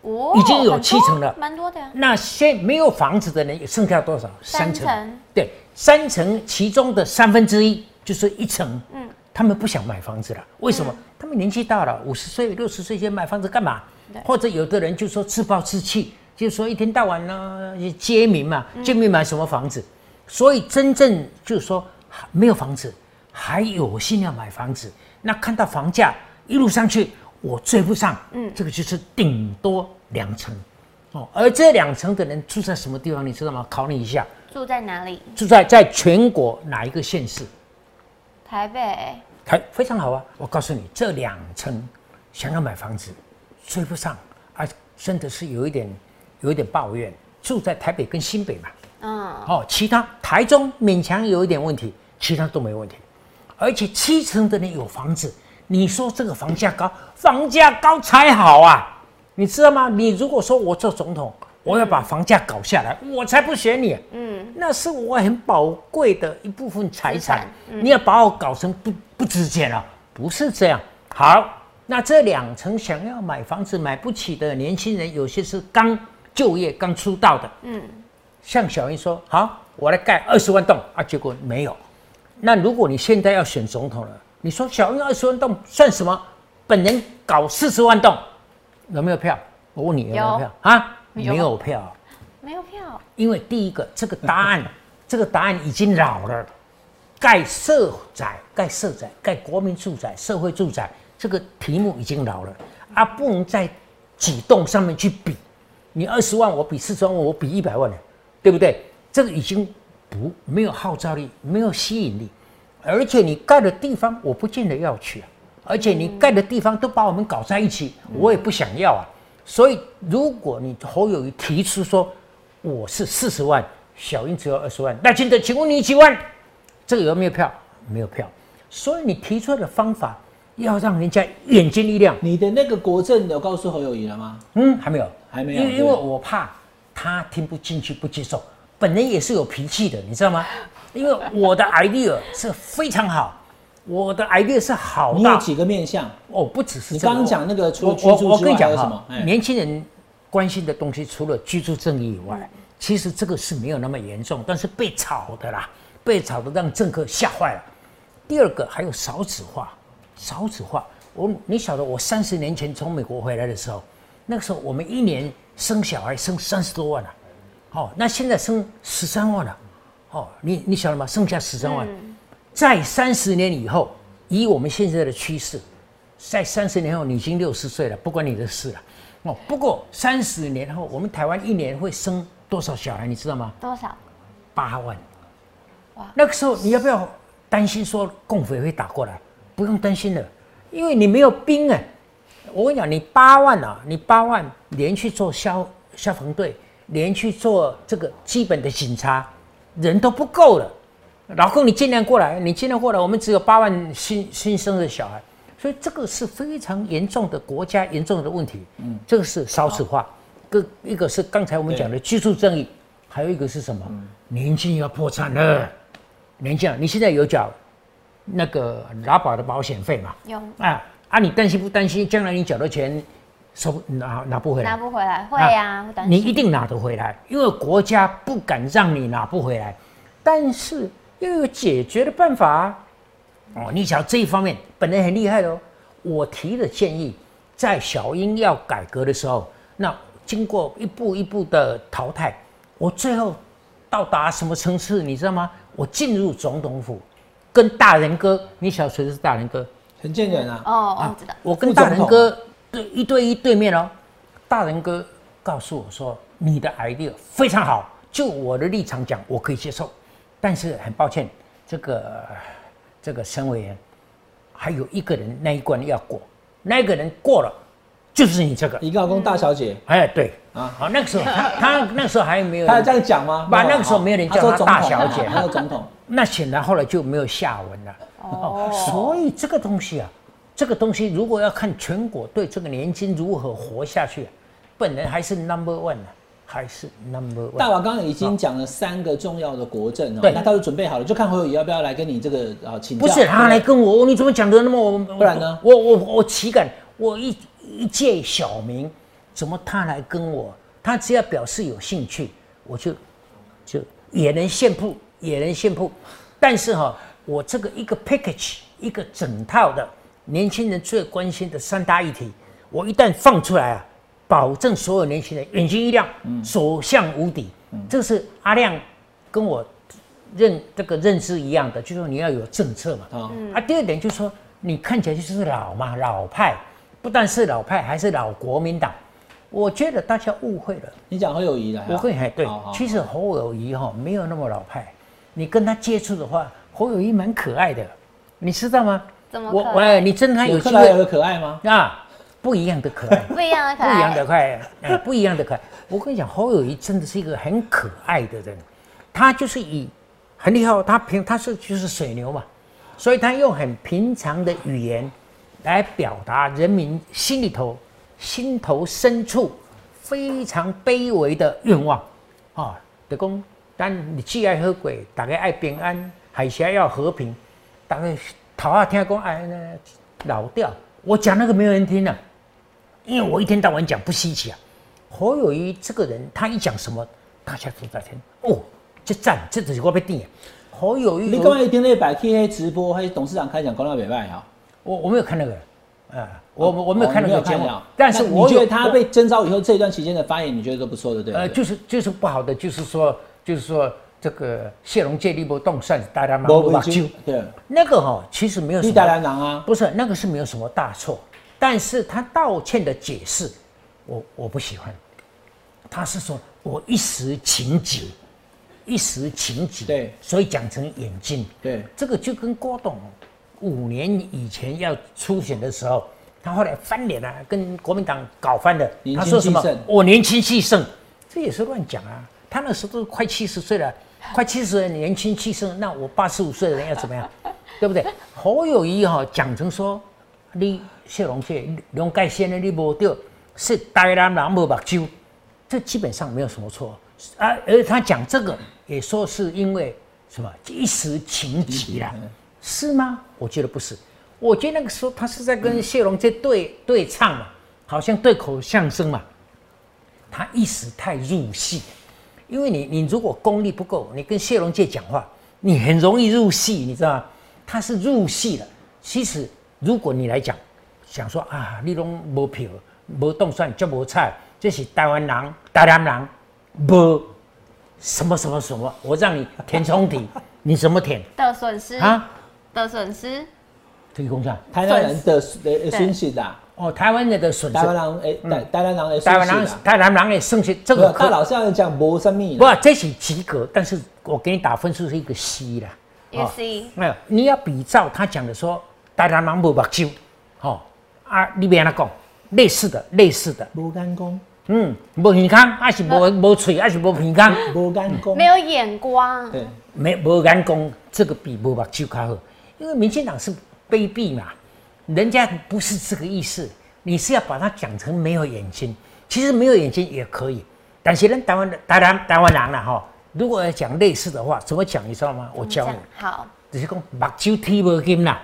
C: 哦
D: 已经有七成了
C: 蛮多的呀。
D: 那现没有房子的人剩下多少？
C: 三成
D: 对，三成其中的三分之一就是一成。嗯，他们不想买房子了，为什么？他们年纪大了，五十岁、六十岁，先买房子干嘛
C: 对？
D: 或者有的人就说自暴自弃，就说一天到晚呢揭民嘛，街民买什么房子？所以真正就是说没有房子，还有心要买房子，那看到房价一路上去，我追不上，嗯，这个就是顶多两层，哦，而这两层的人住在什么地方，你知道吗？考你一下，
C: 住在哪里？
D: 住在在全国哪一个县市？
C: 台北。
D: 台非常好啊！我告诉你，这两层想要买房子追不上，而，真的是有一点有一点抱怨。住在台北跟新北嘛，
C: 嗯，
D: 哦，其他台中勉强有一点问题，其他都没问题。而且七成的人有房子，你说这个房价高，房价高才好啊！你知道吗？你如果说我做总统，我要把房价搞下来，我才不选你。嗯，那是我很宝贵的一部分财
C: 产
D: 产，你要把我搞成不不值钱了，不是这样。好，那这两层想要买房子买不起的年轻人，有些是刚就业、刚出道的，
C: 嗯，
D: 像小英说好，我来盖二十万栋啊，结果没有。那如果你现在要选总统了，你说小英二十万栋算什么？本人搞四十万栋，有没有票？我问你有。没有
C: 有
D: 票啊？没有票，
C: 没有票，
D: 因为第一个，这个答案，[LAUGHS] 这个答案已经老了，盖社宅、盖社宅、盖国民住宅、社会住宅，这个题目已经老了，啊，不能在几栋上面去比，你二十万我比四十万，我比一百万了，对不对？这个已经不没有号召力，没有吸引力，而且你盖的地方我不见得要去啊，而且你盖的地方都把我们搞在一起，我也不想要啊。所以如果你侯友谊提出说我是四十万，小英只有二十万，那金德，请问你几万？这个有没有票？没有票。所以你提出来的方法要让人家眼睛一亮。
B: 你的那个国政有告诉侯友谊了吗？
D: 嗯，还没有，
B: 还没有
D: 因为因为我怕他听不进去，不接受。本人也是有脾气的，你知道吗？因为我的 idea 是非常好，我的 idea 是好到
B: 你有几个面相？
D: 哦，不只是
B: 你
D: 这个
B: 刚刚讲那个除了居住之外还
D: 我我跟你讲
B: 什么哎
D: 年轻人关心的东西除了居住正义以外，其实这个是没有那么严重，但是被炒的啦，被炒的让政客吓坏了。第二个还有少子化，少子化，我你晓得我三十年前从美国回来的时候，那个时候我们一年生小孩生三十多万了、哦，那现在生十三万了，哦，你你晓得吗？剩下十三万，在三十年以后，以我们现在的趋势，在三十年后你已经六十岁了，不关你的事了。哦，不过三十年后，我们台湾一年会生多少小孩，你知道吗？
C: 多少？
D: 八万。
C: 哇
D: 那个时候你要不要担心说共匪会打过来？不用担心了，因为你没有兵哎。我跟你讲，你八万啊，你八万连去做消消防队，连去做这个基本的警察，人都不够了。老公，你尽量过来，你尽量过来，我们只有八万新新生的小孩，所以这个是非常严重的国家严重的问题。嗯，这个是少子化，个一个是刚才我们讲的居住正义，还有一个是什么？年轻要破产了。年轻啊，你现在有缴那个劳保的保险费嘛？
C: 有
D: 啊啊，你担心不担心？将来你缴的钱收拿拿不回来
C: 拿？不回来？会呀，会担心
D: 你一定拿得回来，因为国家不敢让你拿不回来，但是又有解决的办法啊。哦，你想这一方面本来很厉害的哦。我提的建议，在小英要改革的时候，那经过一步一步的淘汰，我最后到达什么层次，你知道吗？我进入总统府，跟大人哥，你晓得谁是大人哥？
B: 陈建仁啊，
C: 哦，我知道。
D: 我跟大人哥对一对一对面哦，大人哥告诉我说，你的 idea 非常好，就我的立场讲，我可以接受，但是很抱歉，这个这个省委员还有一个人那一关要过，那个人过了，就是你这个，
B: 一个老公大小姐。
D: 哎，对。
B: 啊。
D: 啊，好，那个时候他他那个时候还没有，
B: 他有这样讲吗？
D: 把那个时候没有人叫她
B: 他
D: 大小姐。
B: 他说总统，[LAUGHS]
D: 那显然后来就没有下文了。哦，所以这个东西啊，这个东西如果要看全国对这个年金如何活下去、啊，本人还是 number one 呢、还是 number one。
B: 大瓦刚刚已经讲了三个重要的国政哦，
D: 对
B: 那他就准备好了，就看侯友宜要不要来跟你这个啊请教。
D: 不是他来跟我，你怎么讲的那么我？
B: 不然呢
D: 我我我岂敢？我一一介小民，怎么他来跟我？他只要表示有兴趣，我就就也能献铺，也能信铺。但是哈、我这个一个 package，一个整套的年轻人最关心的三大议题，我一旦放出来啊，保证所有年轻人眼睛一亮，所向无敌。这是阿亮跟我认这个认知一样的，就是说你要有政策嘛。
B: 啊，
D: 啊，第二点就是说，你看起来就是老嘛，老派，不但是老派，还是老国民党。我觉得大家误会了。
B: 你讲侯友谊来啊，
D: 我会还对
B: 好好，
D: 其实侯友谊哈没有那么老派，你跟他接触的话，侯友谊蛮可爱的，你知道吗？
C: 怎么
D: 我
C: 可爱
D: 我你真的有机
B: 有克莱尔
D: 会
B: 可爱吗？
D: 啊，不一样的可爱。[LAUGHS]
C: 不一样的可
D: 不一样
C: 爱。
D: 的可爱，哎，不一样的可爱。我跟你讲，侯友谊真的是一个很可爱的人，他就是以很厉害哦，他平他是就是水牛嘛，所以他用很平常的语言来表达人民心里头、心头深处非常卑微的愿望啊。就讲，但你既爱和鬼，大家爱平安，海峡要和平，大概头下听讲哎那老调，我讲那个没有人听啊。因为我一天到晚讲不稀奇啊。侯友谊这个人，他一讲什么，大家都在听哦，这赞，这就是我被定。侯友谊有，
B: 你刚才一天那百 K 黑直播，还是董事长开讲讲到北拜啊？
D: 我我没有看那个，啊，我我没有看那个节目
B: 哦，
D: 但是我有
B: 得他被征召以后这段期间的发言，你觉得都不错的，对？
D: 呃，就是就是不好的，就是说就是说这个谢龙介立波动算大家嘛
B: 没
D: 不把揪，
B: 对，
D: 那个哈、其实没有什
B: 么大
D: 么，
B: 蓝狼啊，
D: 不是那个是没有什么大错，但是他道歉的解释，我我不喜欢，他是说我一时情急，一时情急，
B: 对。
D: 所以讲成眼睛，
B: 对，
D: 这个就跟郭董五年以前要初选的时候，他后来翻脸啊，跟国民党搞翻了。他说什么？我年轻气盛，这也是乱讲啊。他那时候都快七十岁了，快七十岁年轻气盛，那我八十五岁的人要怎么样？[LAUGHS] 对不对？侯友谊哈、讲成说，你谢龙介龙盖先的你无对，是台南人无目睭，这基本上没有什么错啊。而他讲这个也说是因为什么一时情急啦。是吗？我觉得不是，我觉得那个时候他是在跟谢龙介对对唱嘛，好像对口相声嘛，他一时太入戏，因为你你如果功力不够，你跟谢龙介讲话，你很容易入戏，你知道吗？他是入戏了。其实如果你来讲，想说啊，你拢无票，无动算，就无菜，这是台湾人、台南人，无什么什么什么，我让你填充题，你怎么填
C: 的损失
D: 啊？[LAUGHS]
C: 的损失，
D: 这个公上。
B: 台湾人的的损失啦，
D: 哦，台湾人的损失，
B: 台湾人诶，台台湾人的
D: 台湾人
B: 损失啦。
D: 台湾人的胜失，这
B: 这个
D: 个可
B: 大老师要讲无什么
D: 不
B: 啦，，
D: 这是及格，但是我给你打分数是一个 C 啦。
C: 一个 C，
D: 没有，你要比照他讲的说，台湾人无目睭，哦啊，你别那讲，类似的，类似的，
B: 无眼光，
D: 嗯，无耳康，还是无无嘴，还是无鼻康，
B: 无眼光。
C: 没，有眼光，
B: 对，
D: 没无眼光，这个比无目睭较好，因为民进党是卑鄙嘛，人家不是这个意思，你是要把它讲成没有眼睛，其实没有眼睛也可以，但是人台湾的台南台湾人啦哈，如果要讲类似的话，怎么讲？你知道吗？我教你。
C: 好，
D: 就是讲目睭睇无金啦，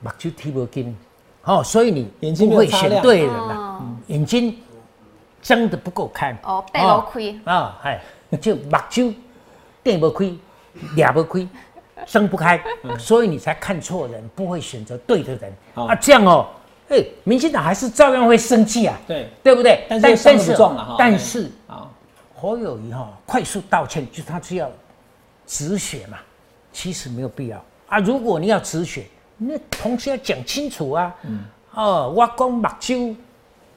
D: 目睭睇无金，哦，所以你
B: 眼睛
D: 不会选对人啦，
C: 哦。
D: 眼睛睁得不够开。
C: 哦背不开。
D: 啊，哎，就目睭电不开，俩不开，睁不开，所以你才看错人，不会选择对的人
B: 好
D: 啊，这样哦，哎，民进党还是照样会生气啊，
B: 对，
D: 对不对？
B: 但是伤得不重了哈
D: 但是
B: 好，
D: 侯友谊哈、快速道歉，就是他是要止血嘛，其实没有必要啊。如果你要止血，那同时要讲清楚啊。嗯。哦，我讲目睭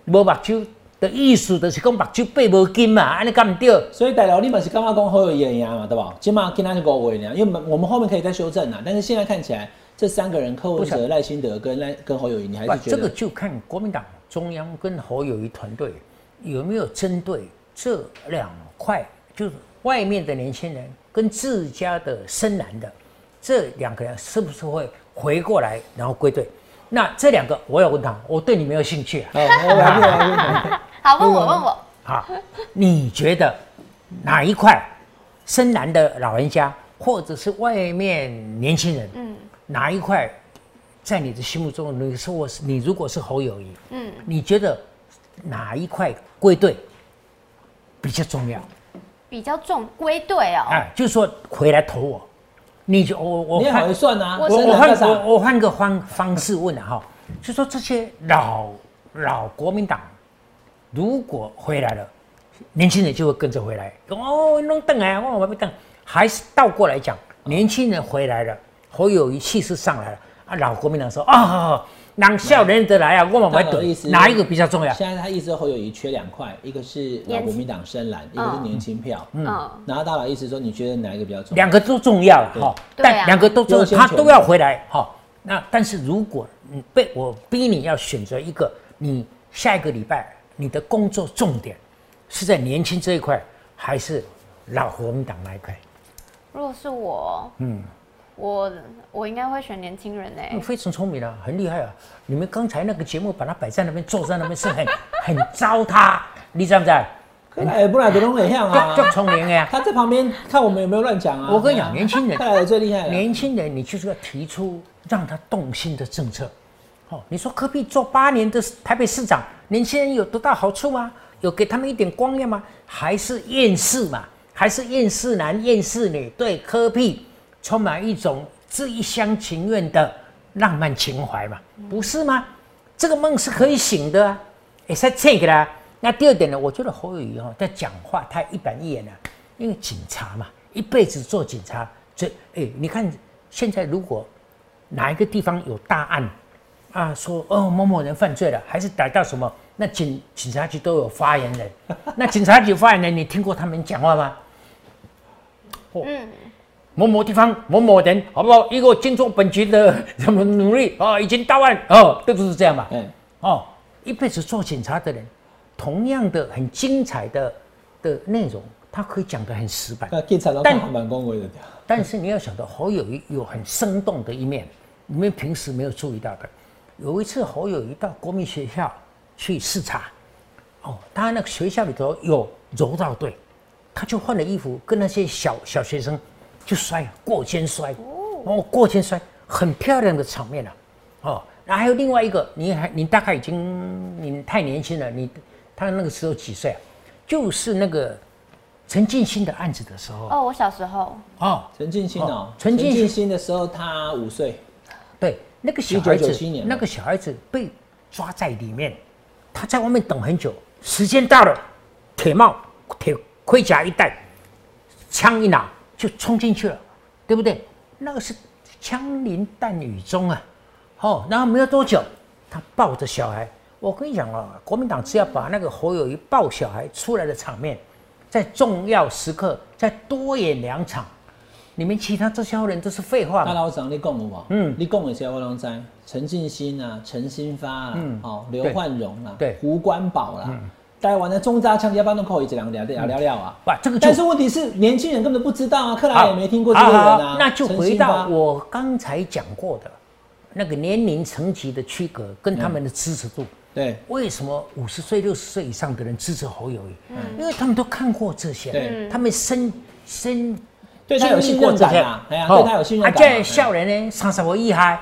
D: 无目睭的意思，就是讲目睭背无金嘛，安尼干唔对？
B: 所以大佬你们是刚刚讲侯友谊的赢嘛，对吧？起码跟他是五位呢，因为我们后面可以再修正啊。但是现在看起来，这三个人柯文哲、
D: 不是
B: 赖清德跟赖跟侯友谊，你还是，觉得
D: 这个就看国民党中央跟侯友谊团队有没有针对这两块，就是外面的年轻人跟自家的深蓝的这两个人，是不是会回过来然后归队？那这两个我要问他，我对你没有兴趣啊。
B: 好，问
C: 我问我，
D: 好，你觉得哪一块深蓝的老人家，或者是外面年轻人，
C: 嗯。
D: 哪一块在你的心目中，你说我是你如果是侯友谊，
C: 嗯，
D: 你觉得哪一块归队比较重要？
C: 比较重归队哦，
D: 哎，就是说回来投我，你就我我
B: 你好会算啊，
C: 我
D: 我我换我我换个方方式问了哈，就说这些老老国民党如果回来了，年轻人就会跟着回来。讲哦，弄凳来，我我没等，还是倒过来讲，年轻人回来了，侯友谊气势上来了啊，老国民党说啊，让笑人得来啊，我们没等哪一个比较重要？
B: 现在他意思侯友谊缺两块，一个是老国民党深蓝，一个是年轻票。
C: 嗯，
B: 然后大佬意思说，你觉得哪一个比较重要？
D: 两个都重要了哈，但两个都重要，他都要回来哈。那但是如果你被我逼你要选择一个，你下一个礼拜你的工作重点是在年轻这一块，还是老国民党那一块？
C: 如果是我，
D: 嗯，
C: 我我应该会选年轻人哎
D: 嗯，非常聪明啊，很厉害啊！你们刚才那个节目把它摆在那边，坐在那边是很 [LAUGHS] 很糟蹋，你知不知道？
B: 哎，不然都拢很像啊
D: 就。[LAUGHS] 就聪明呀。
B: 他在旁边看我们有没有乱讲啊。
D: 我跟你讲，年轻人
B: 看来的最厉害。
D: 年轻人，你就是要提出让他动心的政策。哦，你说科比做八年的台北市长，年轻人有得到好处吗？有给他们一点光亮吗？还是厌世嘛？还是厌世男、厌世女对科比充满一种这一厢情愿的浪漫情怀嘛？不是吗？这个梦是可以醒的啊，也是这个啦。那第二点呢，我觉得侯友谊哈在讲话太一板一眼了，因为警察嘛，一辈子做警察，这哎，你看现在如果哪一个地方有大案啊，说哦某某人犯罪了，还是逮到什么，那警警察局都有发言人，那警察局发言人，你听过他们讲话吗？[LAUGHS]
C: 嗯，
D: 某某地方某某人，好不好？一个经过本局的什么努力啊，已经到案哦，都不是这样嘛。
B: 嗯，
D: 哦，一辈子做警察的人，同样的很精彩的的内容，他可以讲得很死板。
B: 那警察
D: 但
B: 蛮恭维的。
D: 但是你要晓得，侯友谊有很生动的一面，你们平时没有注意到的。有一次，侯友谊到国民学校去视察，哦，他那个学校里头有柔道队，他就换了衣服，跟那些小小学生就摔过肩摔，哦，过肩摔，很漂亮的场面啊，哦，然后还有另外一个，你还你大概已经你太年轻了，你他那个时候几岁啊？就是那个陈进兴的案子的时候，
C: 哦，我小时候，
D: 哦，
B: 陈进兴哦
D: 哦，陈进兴
B: 的时候他五岁，
D: 对，那个小孩子，那个小孩子被抓在里面，他在外面等很久，时间到了，铁帽、铁盔甲一戴，枪一拿就冲进去了，对不对？那个是枪林弹雨中啊，哦，然后没有多久，他抱着小孩，我跟你讲啊，国民党只要把那个侯友谊抱小孩出来的场面，在重要时刻再多演两场，你们其他这些人都是废话嘛。
B: 大老长你讲有无？
D: 嗯
B: 你讲的些我拢知，陈进兴啊，陈新发啊，
D: 嗯
B: 哦，刘焕荣啊，
D: 对
B: 胡关宝啦，台湾的中扎枪要不要弄扣一这两聊聊聊聊啊？
D: 哇，这个
B: 但是问题是，年轻人根本不知道啊，克莱也没听过这
D: 好
B: 个人啊。
D: 好好那就回到我刚才讲过的那个年龄层级的区隔跟他们的支持度。
B: 对
D: 为什么五十岁、六十岁以上的人支持侯友谊？因为他们都看过这些，
B: 对
D: 他们深深
B: 对他有信任感啊哎呀对他有信任感啊
D: 啊，这笑人呢，三十我厉害，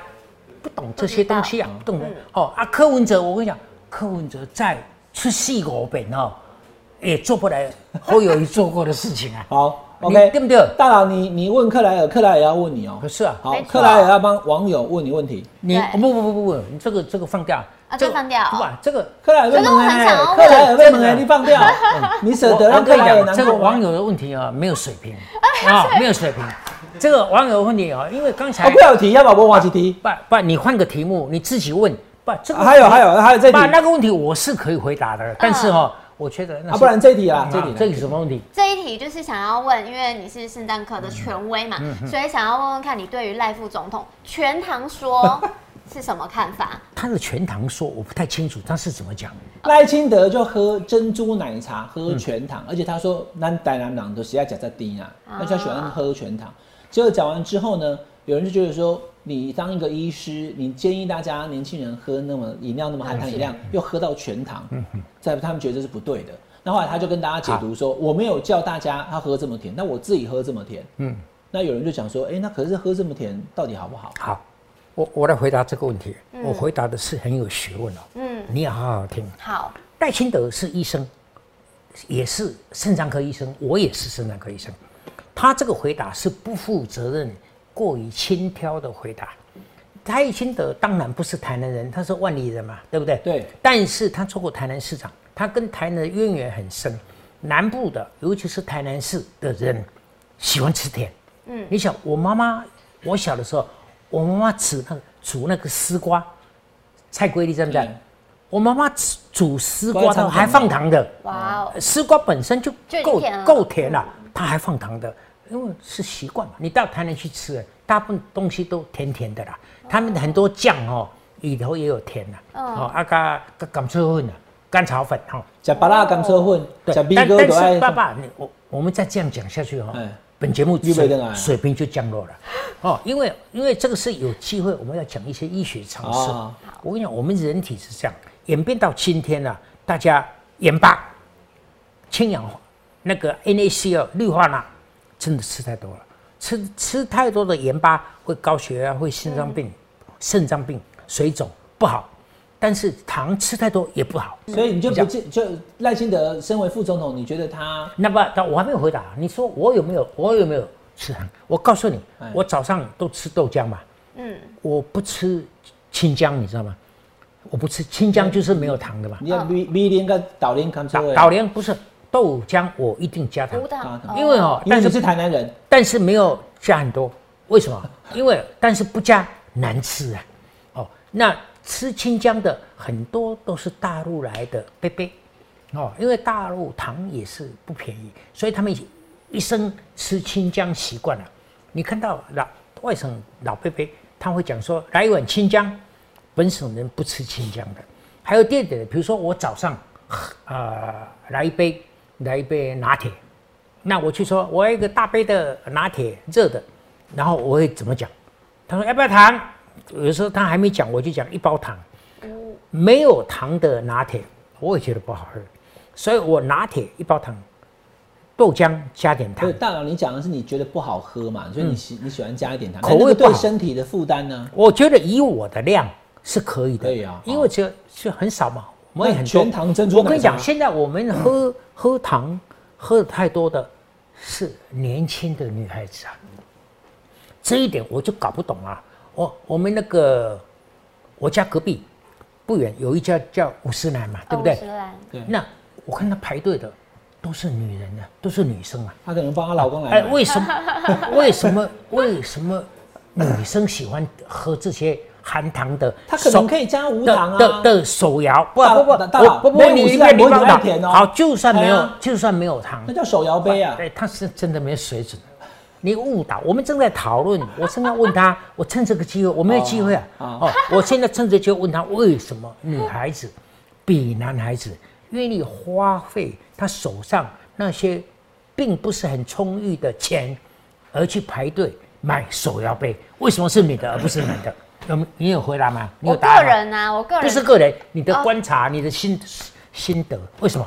D: 不懂这些东西啊，不懂的。哦啊，柯文哲，我跟你讲，柯文哲在出戏五遍哦，也做不来侯友谊做过的事情啊。[LAUGHS]
B: 好
D: 你
B: ，OK，
D: 对不对
B: 大佬，你你问克莱尔，克莱尔也要问你哦
D: 可。是啊，
B: 好克莱尔要帮网友问你问题。
D: 你不不不不不，你这个这个放掉
C: 啊这个放掉
D: 不吧，这个
B: 克莱尔被
C: 可是我
B: 蒙哎，克莱尔被蒙哎，
D: 这个
B: 你放掉，[LAUGHS] 你舍得
D: 我
B: 让克莱尔
D: 跟你讲，
B: 难过
D: 这个网？友的问题啊，没有水平 [LAUGHS] 啊，没有水平。这个网友的问题啊，因为刚才
B: 哦，不要提，要不要我忘记提？
D: 不不，你换个题目，你自己问。不，这个
B: 啊还有还有还有这题，
D: 那个问题我是可以回答的，但是哈，我觉得那
B: 啊，不然这题啊，这题
D: 啊这题什么问题？
C: 这一题就是想要问，因为你是圣诞课的权威嘛，所以想要问问看你对于赖副总统全堂说 [LAUGHS] 是什么看法？
D: 他的全糖说我不太清楚，他是怎么讲？
B: 赖清德就喝珍珠奶茶，喝全糖，而且他说南台南人都喜爱假在低啊，
C: 啊
B: 那就喜欢喝全糖。结果讲完之后呢，有人就觉得说，你当一个医师，你建议大家年轻人喝那么饮料那么含糖饮料，又喝到全糖，在他们觉得这是不对的。那后来他就跟大家解读说，我没有叫大家他喝这么甜，那我自己喝这么甜。
D: 嗯，
B: 那有人就讲说，哎、那可是喝这么甜到底好不好？
D: 好，我我来回答这个问题。我回答的是很有学问哦，
C: 嗯，
D: 你也好好听。
C: 好，
D: 戴清德是医生，也是肾脏科医生，我也是肾脏科医生。他这个回答是不负责任、过于轻佻的回答。戴清德当然不是台南人，他是万里人嘛，对不对？
B: 对。
D: 但是他做过台南市长，他跟台南的渊源很深。南部的，尤其是台南市的人，喜欢吃甜。嗯，你想，我妈妈，我小的时候，我妈妈煮那个煮那个丝瓜，蔡桂丽在不在？
B: 嗯
D: 我妈妈煮煮丝瓜她还放糖的，
C: 哇哦，
D: 丝瓜本身就够
C: 甜了
D: 够甜了，它还放糖的，因为是习惯嘛。你到台南去吃，大部分东西都甜甜的啦。他们很多酱哦，里头也有甜的，
C: 嗯
D: 哦，啊加加甘蔗粉啊，甘草粉哈。
B: 加巴拉甘车混，
D: 对
B: 假，逼
D: 但但
B: 哥都爱
D: 是。爸爸，你我我们再这样讲下去哈、
B: 哎
D: 本节目水平就降落了，[LAUGHS] 哦，因为因为这个是有机会，我们要讲一些医学常识。
B: 啊
D: 我跟你讲，我们人体是这样，演变到今天呢、大家盐巴、氢氧化那个 NaCl 氯化钠真的吃太多了，吃吃太多的盐巴会高血压、会心脏病、肾脏病、水肿不好，但是糖吃太多也不好。
B: 所以你就不见就赖清德身为副总统，你觉得他
D: 那么，他我还没有回答。你说我有没有？我有没有吃糖？我告诉你
B: 哎，
D: 我早上都吃豆浆嘛，
C: 嗯，
D: 我不吃清浆，你知道吗？我不吃清江就是没有糖的嘛。
B: 你要米米莲跟导莲看
D: 导
B: 错
D: 导莲不是豆浆，我一定加糖，因为哦，
B: 因为你
D: 但是
B: 是台南人，
D: 但是没有加很多，为什么？因为但是不加难吃啊。哦，那吃清江的很多都是大陆来的贝贝，哦，因为大陆糖也是不便宜，所以他们一生吃清江习惯了。你看到老外省老贝贝，他会讲说来一碗清江，本省人不吃清江的。还有第二点，比如说我早上呃来一杯来一杯拿铁，那我去说我要一个大杯的拿铁热的，然后我会怎么讲？他说要不要糖？有时候他还没讲，我就讲一包糖。没有糖的拿铁，我也觉得不好喝，所以我拿铁一包糖，豆浆加点糖。
B: 大佬，你讲的是你觉得不好喝嘛，所以你喜你喜欢加一点糖，
D: 嗯口味
B: 对身体的负担呢？
D: 我觉得以我的量是可以的，
B: 可以啊
D: 因为这是很少嘛，我们也很多
B: 全糖珍珠奶茶
D: 我跟你讲，现在我们喝喝糖喝的太多的是年轻的女孩子啊，这一点我就搞不懂啊。我我们那个我家隔壁不远有一家叫五十兰嘛，对不对？
C: 哦五十兰
B: 对，
D: 那我看他排队的都是女人啊，都是女生啊。
B: 她可能帮她老公来
D: 哎，为什么？[LAUGHS] 为什么？为什么女生喜欢喝这些含糖的？
B: 她可能可以加无
D: 的
B: 糖啊
D: 的的手摇，不
B: 大
D: 不不，
B: 大
D: 我不不，你
B: 50兰不会
D: 你不要打
B: 甜哦
D: 好，就算没有
B: 哎，
D: 就算没有糖
B: 那，叫手摇杯啊！
D: 对，他是真的没水准。你误导，我们正在讨论，[LAUGHS] 我正在问他，我趁这个机会，我没有机会啊，
B: 哦
D: 哦，我现在趁着机会问他，为什么女孩子比男孩子愿意花费他手上那些并不是很充裕的钱，而去排队买手摇杯？为什么是女的而不是男的？有没你有回答吗？你
C: 我个
D: 有答案吗？
C: 人啊，我个人
D: 不是个人，你的
C: 哦
D: 观察，你的心心得，为什么？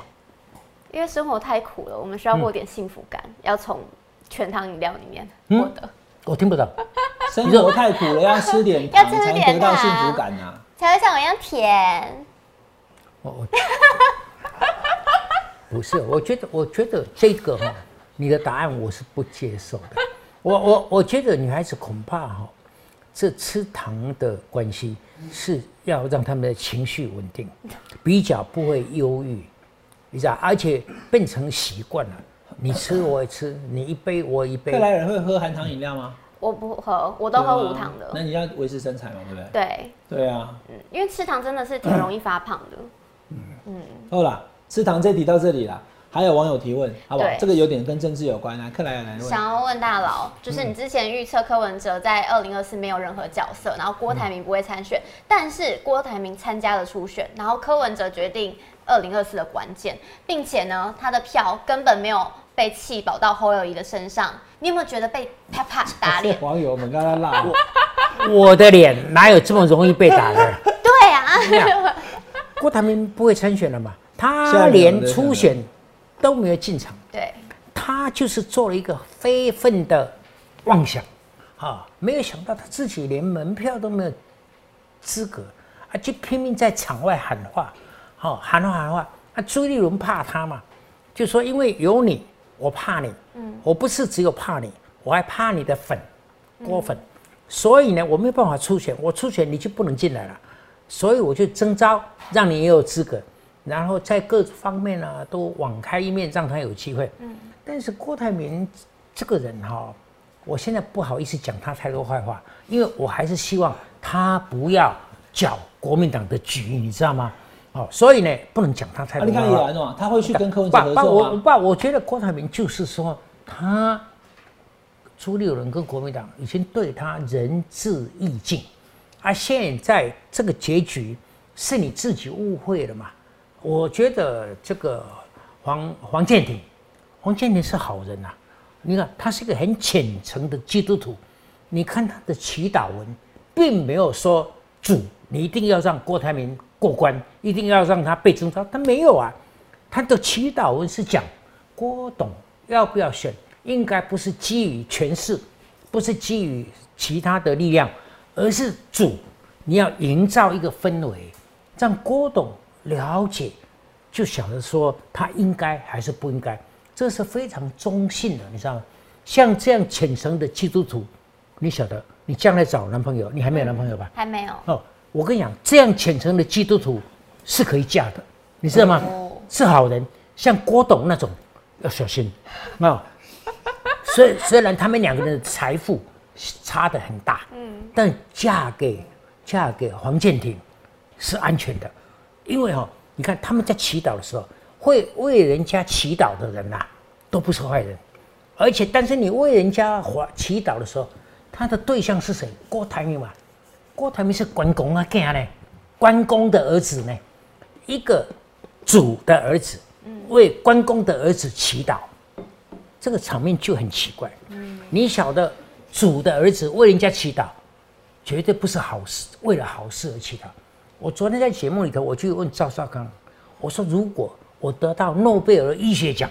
C: 因为生活太苦了，我们需要过点幸福感，要从全糖饮料里面
D: 嗯
C: 获得，
D: 我听不懂。[LAUGHS]
B: 生活太苦了，要吃点糖
C: 要吃
B: 才能得到幸福感啊！
C: 才会像我一样甜。
D: 我我不是，我觉得我觉得这个哈、你的答案我是不接受的。我我我觉得女孩子恐怕哈、这吃糖的关系是要让他们的情绪稳定，比较不会忧郁，你知道，而且变成习惯了，你吃 [LAUGHS] 我也吃，你一杯我一杯
B: 克。莱尔会喝含糖饮料吗？
C: 我不喝，我都喝无糖的。
B: 那你要维持身材嘛，对不对？
C: 对，
B: 对啊。
C: 嗯，因为吃糖真的是挺容易发胖的。
B: 嗯嗯好啦，吃糖这题到这里啦。还有网友提问，好不好？这个有点跟政治有关啊。克莱尔来问，
C: 想要问大佬，就是你之前预测柯文哲在二零二四没有任何角色，然后郭台铭不会参选，但是郭台铭参加了初选，然后柯文哲决定二零二四的关键，并且呢，他的票根本没有被气保到侯友谊的身上，你有没有觉得被啪啪 [LAUGHS] 打脸？
B: 网友们刚刚骂我，
D: 我的脸哪有这么容易被打的？[LAUGHS]
C: 对啊，[LAUGHS]
D: 郭台铭不会参选了嘛？他连初选都没有进场。
C: 对，
D: 他就是做了一个非分的妄想，啊，没有想到他自己连门票都没有资格，啊，就拼命在场外喊话，好、喊话喊话，啊，朱立伦怕他嘛，就说因为有你，我怕你，嗯，我不是只有怕你，我还怕你的粉，郭粉，所以呢，我没有办法出选，我出选你就不能进来了，所以我就征招让你也有资格，然后在各方面呢、都网开一面，让他有机会。嗯，但是郭台铭这个人哈、我现在不好意思讲他太多坏话，因为我还是希望他不要搅国民党的局，你知道吗？哦，所以呢，不能讲他太
B: 啊，你看
D: 多坏话。
B: 也安哦，他会去跟柯文哲合
D: 爸爸，我？爸，我觉得郭台铭就是说，他朱立伦跟国民党已经对他仁至义尽，而现在这个结局是你自己误会了嘛？我觉得这个黄黄建庭，黄建庭是好人呐、你看他是一个很虔诚的基督徒，你看他的祈祷文，并没有说主你一定要让郭台铭过关，一定要让他被征召，他没有啊。他的祈祷文是讲郭董要不要选，应该不是基于权势，不是基于其他的力量，而是主你要营造一个氛围，让郭董了解，就晓得说他应该还是不应该，这是非常中性的，你知道吗？像这样虔诚的基督徒，你晓得，你将来找男朋友，你还没有男朋友吧？
C: 还没有。
D: 哦，我跟你讲，这样虔诚的基督徒是可以嫁的，你知道吗？是好人，像郭董那种要小心啊。虽虽然他们两个人的财富差的很大，嗯，但嫁给嫁给黄建庭是安全的，因为哈，你看他们在祈祷的时候，会为人家祈祷的人呐，都不是坏人，而且但是你为人家祈祈祷的时候，他的对象是谁？郭台铭嘛，郭台铭是关公啊，干呢？关公的儿子呢？一个主的儿子为关公的儿子祈祷，这个场面就很奇怪。你晓得主的儿子为人家祈祷，绝对不是好事，为了好事而祈祷。我昨天在节目里头，我就问赵少康，我说如果我得到诺贝尔医学奖，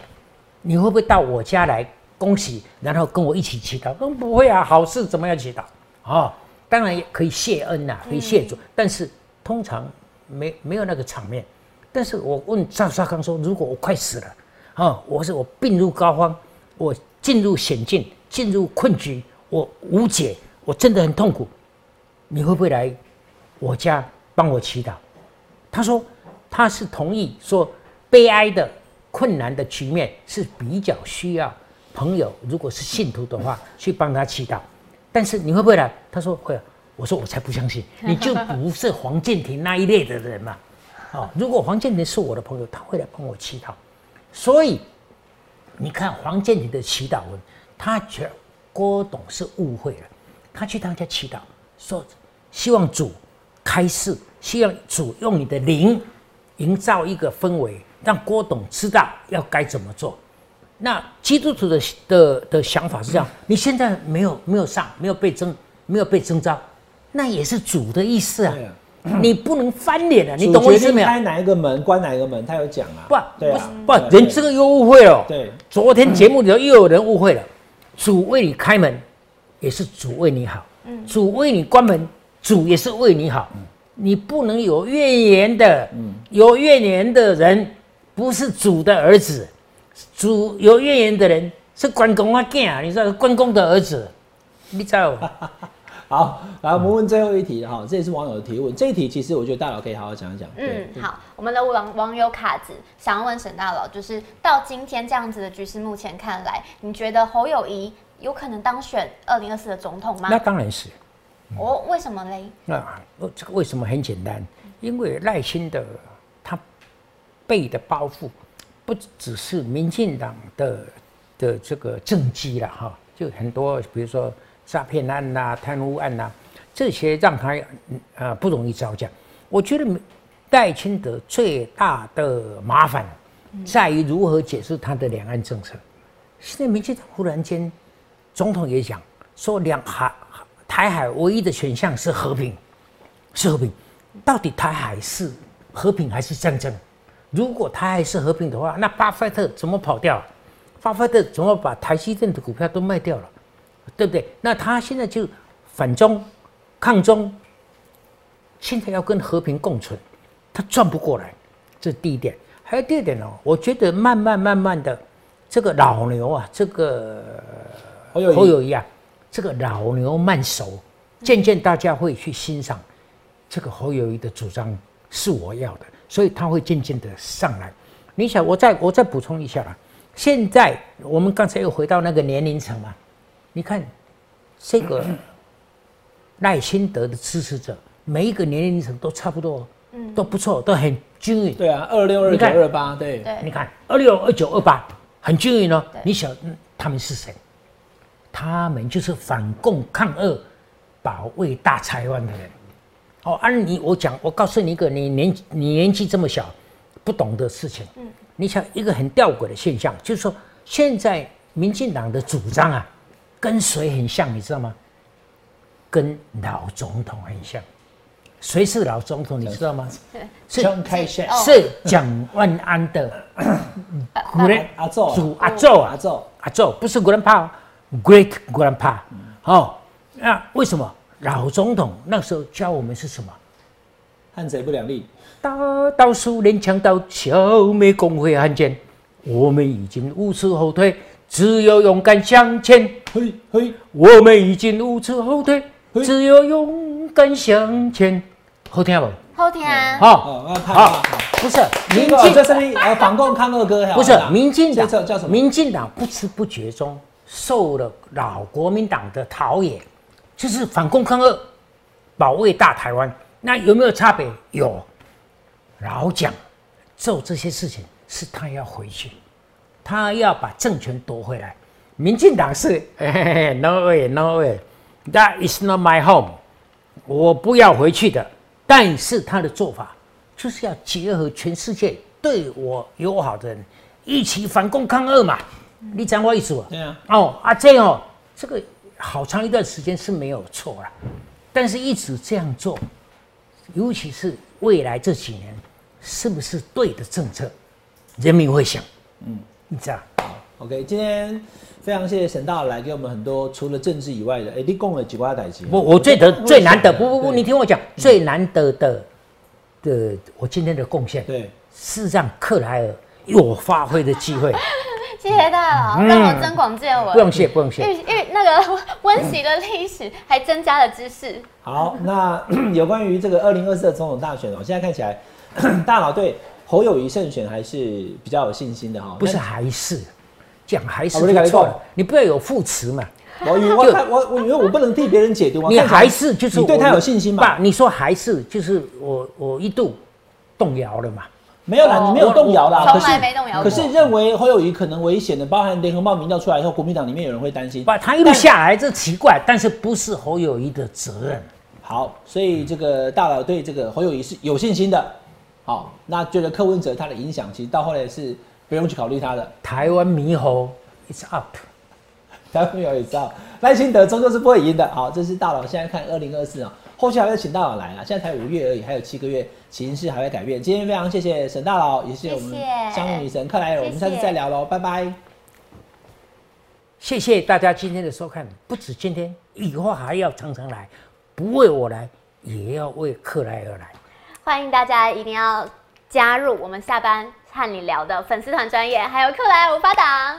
D: 你会不会到我家来恭喜，然后跟我一起祈祷？嗯，不会啊，好事怎么样祈祷？哦，当然也可以谢恩呐，可以谢主，但是通常没没有那个场面。但是我问赵少康说，如果我快死了，啊，我是我病入膏肓，我进入险境，进入困局，我无解，我真的很痛苦，你会不会来我家帮我祈祷？他说他是同意说，悲哀的困难的局面是比较需要朋友，如果是信徒的话，去帮他祈祷。但是你会不会来？他说会。我说我才不相信，[LAUGHS] 你就不是黄建庭那一类的人嘛。哦，如果黄建庭是我的朋友，他会来帮我祈祷。所以你看黄建庭的祈祷文，他觉郭董是误会了。他去他家祈祷，说希望主开示，希望主用你的灵营造一个氛围，让郭董知道要该怎么做。那基督徒的的的想法是这样：你现在没有没有上，没有被征，没有被征召，那也是主的意思啊。你不能翻脸啊！你懂我意思没有？
B: 开哪一个门，关哪一个门，他有讲啊。
D: 不，对啊，不，人这个又误会了。
B: 对，
D: 昨天节目里头又有人误会了。主为你开门，也是主为你好。嗯。主为你关门，主也是为你好。嗯。你不能有怨言的。嗯。有怨言的人不是主的儿子，主有怨言的人是关公啊，囝，你知道关公的儿子，你知道。[LAUGHS]
B: 好，来我们问最后一题哈，这也是网友的提问。这一题其实我觉得大佬可以好好讲一讲。
C: 嗯，好，我们的网网友卡子想要问沈大佬，就是到今天这样子的局势，目前看来，你觉得侯友谊有可能当选二零二四的总统吗？
D: 那当然是。
C: 哦，为什么嘞？
D: 那这个为什么很简单？因为赖清德他背的包袱不只是民进党的的这个政绩了哈，就很多，比如说。诈骗案呐，贪污案呐，这些让他呃不容易招架。我觉得戴清德最大的麻烦在于如何解释他的两岸政策。现在民进党忽然间，总统也讲说两海台海唯一的选项是和平，是和平。到底台海是和平还是战争？如果他还是和平的话，那巴菲特怎么跑掉？巴菲特怎么把台积电的股票都卖掉了？对不对？那他现在就反中、抗中，现在要跟和平共存，他转不过来，这是第一点。还有第二点呢，我觉得慢慢慢慢的，这个老牛啊，这个
B: 侯友
D: 谊啊，这个老牛慢熟，渐渐大家会去欣赏这个侯友谊的主张是我要的，所以他会渐渐的上来。你想，我再我再补充一下啦，现在我们刚才又回到那个年龄层嘛。你看，这个赖清德的支持者，每一个年龄层都差不多，嗯，都不错，都很均匀。
B: 对啊，二六二九二八，对，
D: 你看二六二九二八很均匀哦。你想，他们是谁？他们就是反共抗俄、保卫大台湾的人。哦，按你我讲，我告诉你一个，你年你年纪这么小，不懂的事情。嗯，你想一个很吊诡的现象，就是说现在民进党的主张啊。跟谁很像，你知道吗？跟老总统很像。谁是老总统？你知道吗？[LAUGHS]
B: 是蒋开宪，
D: 是蒋万安的 [COUGHS]
B: 古人阿祖，
D: 祖阿祖
B: 阿祖
D: 阿祖，不是 grandpa，great grandpa。哦，那为什么老总统那时候教我们是什么？
B: 汉贼不两立，
D: 打倒苏联强盗，消灭工会汉奸，我们已经无耻后退。只有勇敢向前，嘿嘿，我们已经无耻后退。只有勇敢向前，后天不？
C: 后天啊，
D: 好，好
B: 好。
D: 不是
B: 民进
D: 民进
B: 这上面呃反共抗俄歌，
D: 不是民进党
B: 叫什么？
D: 民进党不知不觉中受了老国民党的陶冶，就是反共抗俄，保卫大台湾。那有没有差别？有。老蒋做这些事情是他要回去，他要把政权夺回来。民进党是嘿嘿嘿 no way no way，that is not my home，我不要回去的。但是他的做法就是要结合全世界对我友好的人，一起反共抗俄嘛。你讲我意思不？
B: 对啊，
D: 哦啊，这样哦，这个好长一段时间是没有错了，但是一直这样做，尤其是未来这几年，是不是对的政策？人民会想，嗯，你知道
B: ？OK，今天非常谢谢沈大佬来给我们很多除了政治以外的，哎，你共了几瓜代志。
D: 我我最得最难得，不不不，你听我讲，最难得的的，我今天的贡献
B: 对，
D: 是让克莱尔有发挥的机会，
C: 谢谢大佬，让我增广见闻。
D: 不用谢，不用谢。
C: 因为那个温习的历史，还增加了知识。
B: 好，那 [CLEARS THROAT] 有关于这个二零二四的总统大选哦，现在看起来 [CLEARS THROAT] 大佬对侯友谊胜选还是比较有信心的哈。
D: 不是
B: 那
D: 还是讲还是
B: 啊我跟你讲
D: 就错了，你不要有副词嘛。
B: 我以为我看我我因为我不能替别人解读嘛，
D: 你还是就是
B: 你对他有信心嘛？
D: 爸，你说还是就是我我一度动摇了嘛？
B: 没有啦，
C: 哦
B: 你没有动摇啦，
C: 从
B: 可是
C: 来没动摇
B: 可是认为侯友谊可能危险的，包含联合报民调出来以后，国民党里面有人会担心。
D: 把他一路下来，这奇怪，但是不是侯友谊的责任？
B: 好，所以这个大佬对这个侯友谊是有信心的。好，那觉得柯文哲他的影响，其实到后来是不用去考虑他的。
D: 台湾猕猴，it's up。
B: 台湾猕猴也知道，赖清德终究是不会赢的。好，这是大佬现在看二零二四啊，后续还会请大佬来啊。现在才五月而已，还有七个月，形势还会改变。今天非常谢谢沈大佬，也谢谢我们
C: 谢谢
B: 香港女神克莱尔，我们下次再聊喽，拜拜。
D: 谢谢大家今天的收看，不止今天，以后还要常常来，不为我来，也要为克莱尔来。
C: 欢迎大家一定要加入我们下班和你聊的粉丝团专业，还有克莱尔无法党。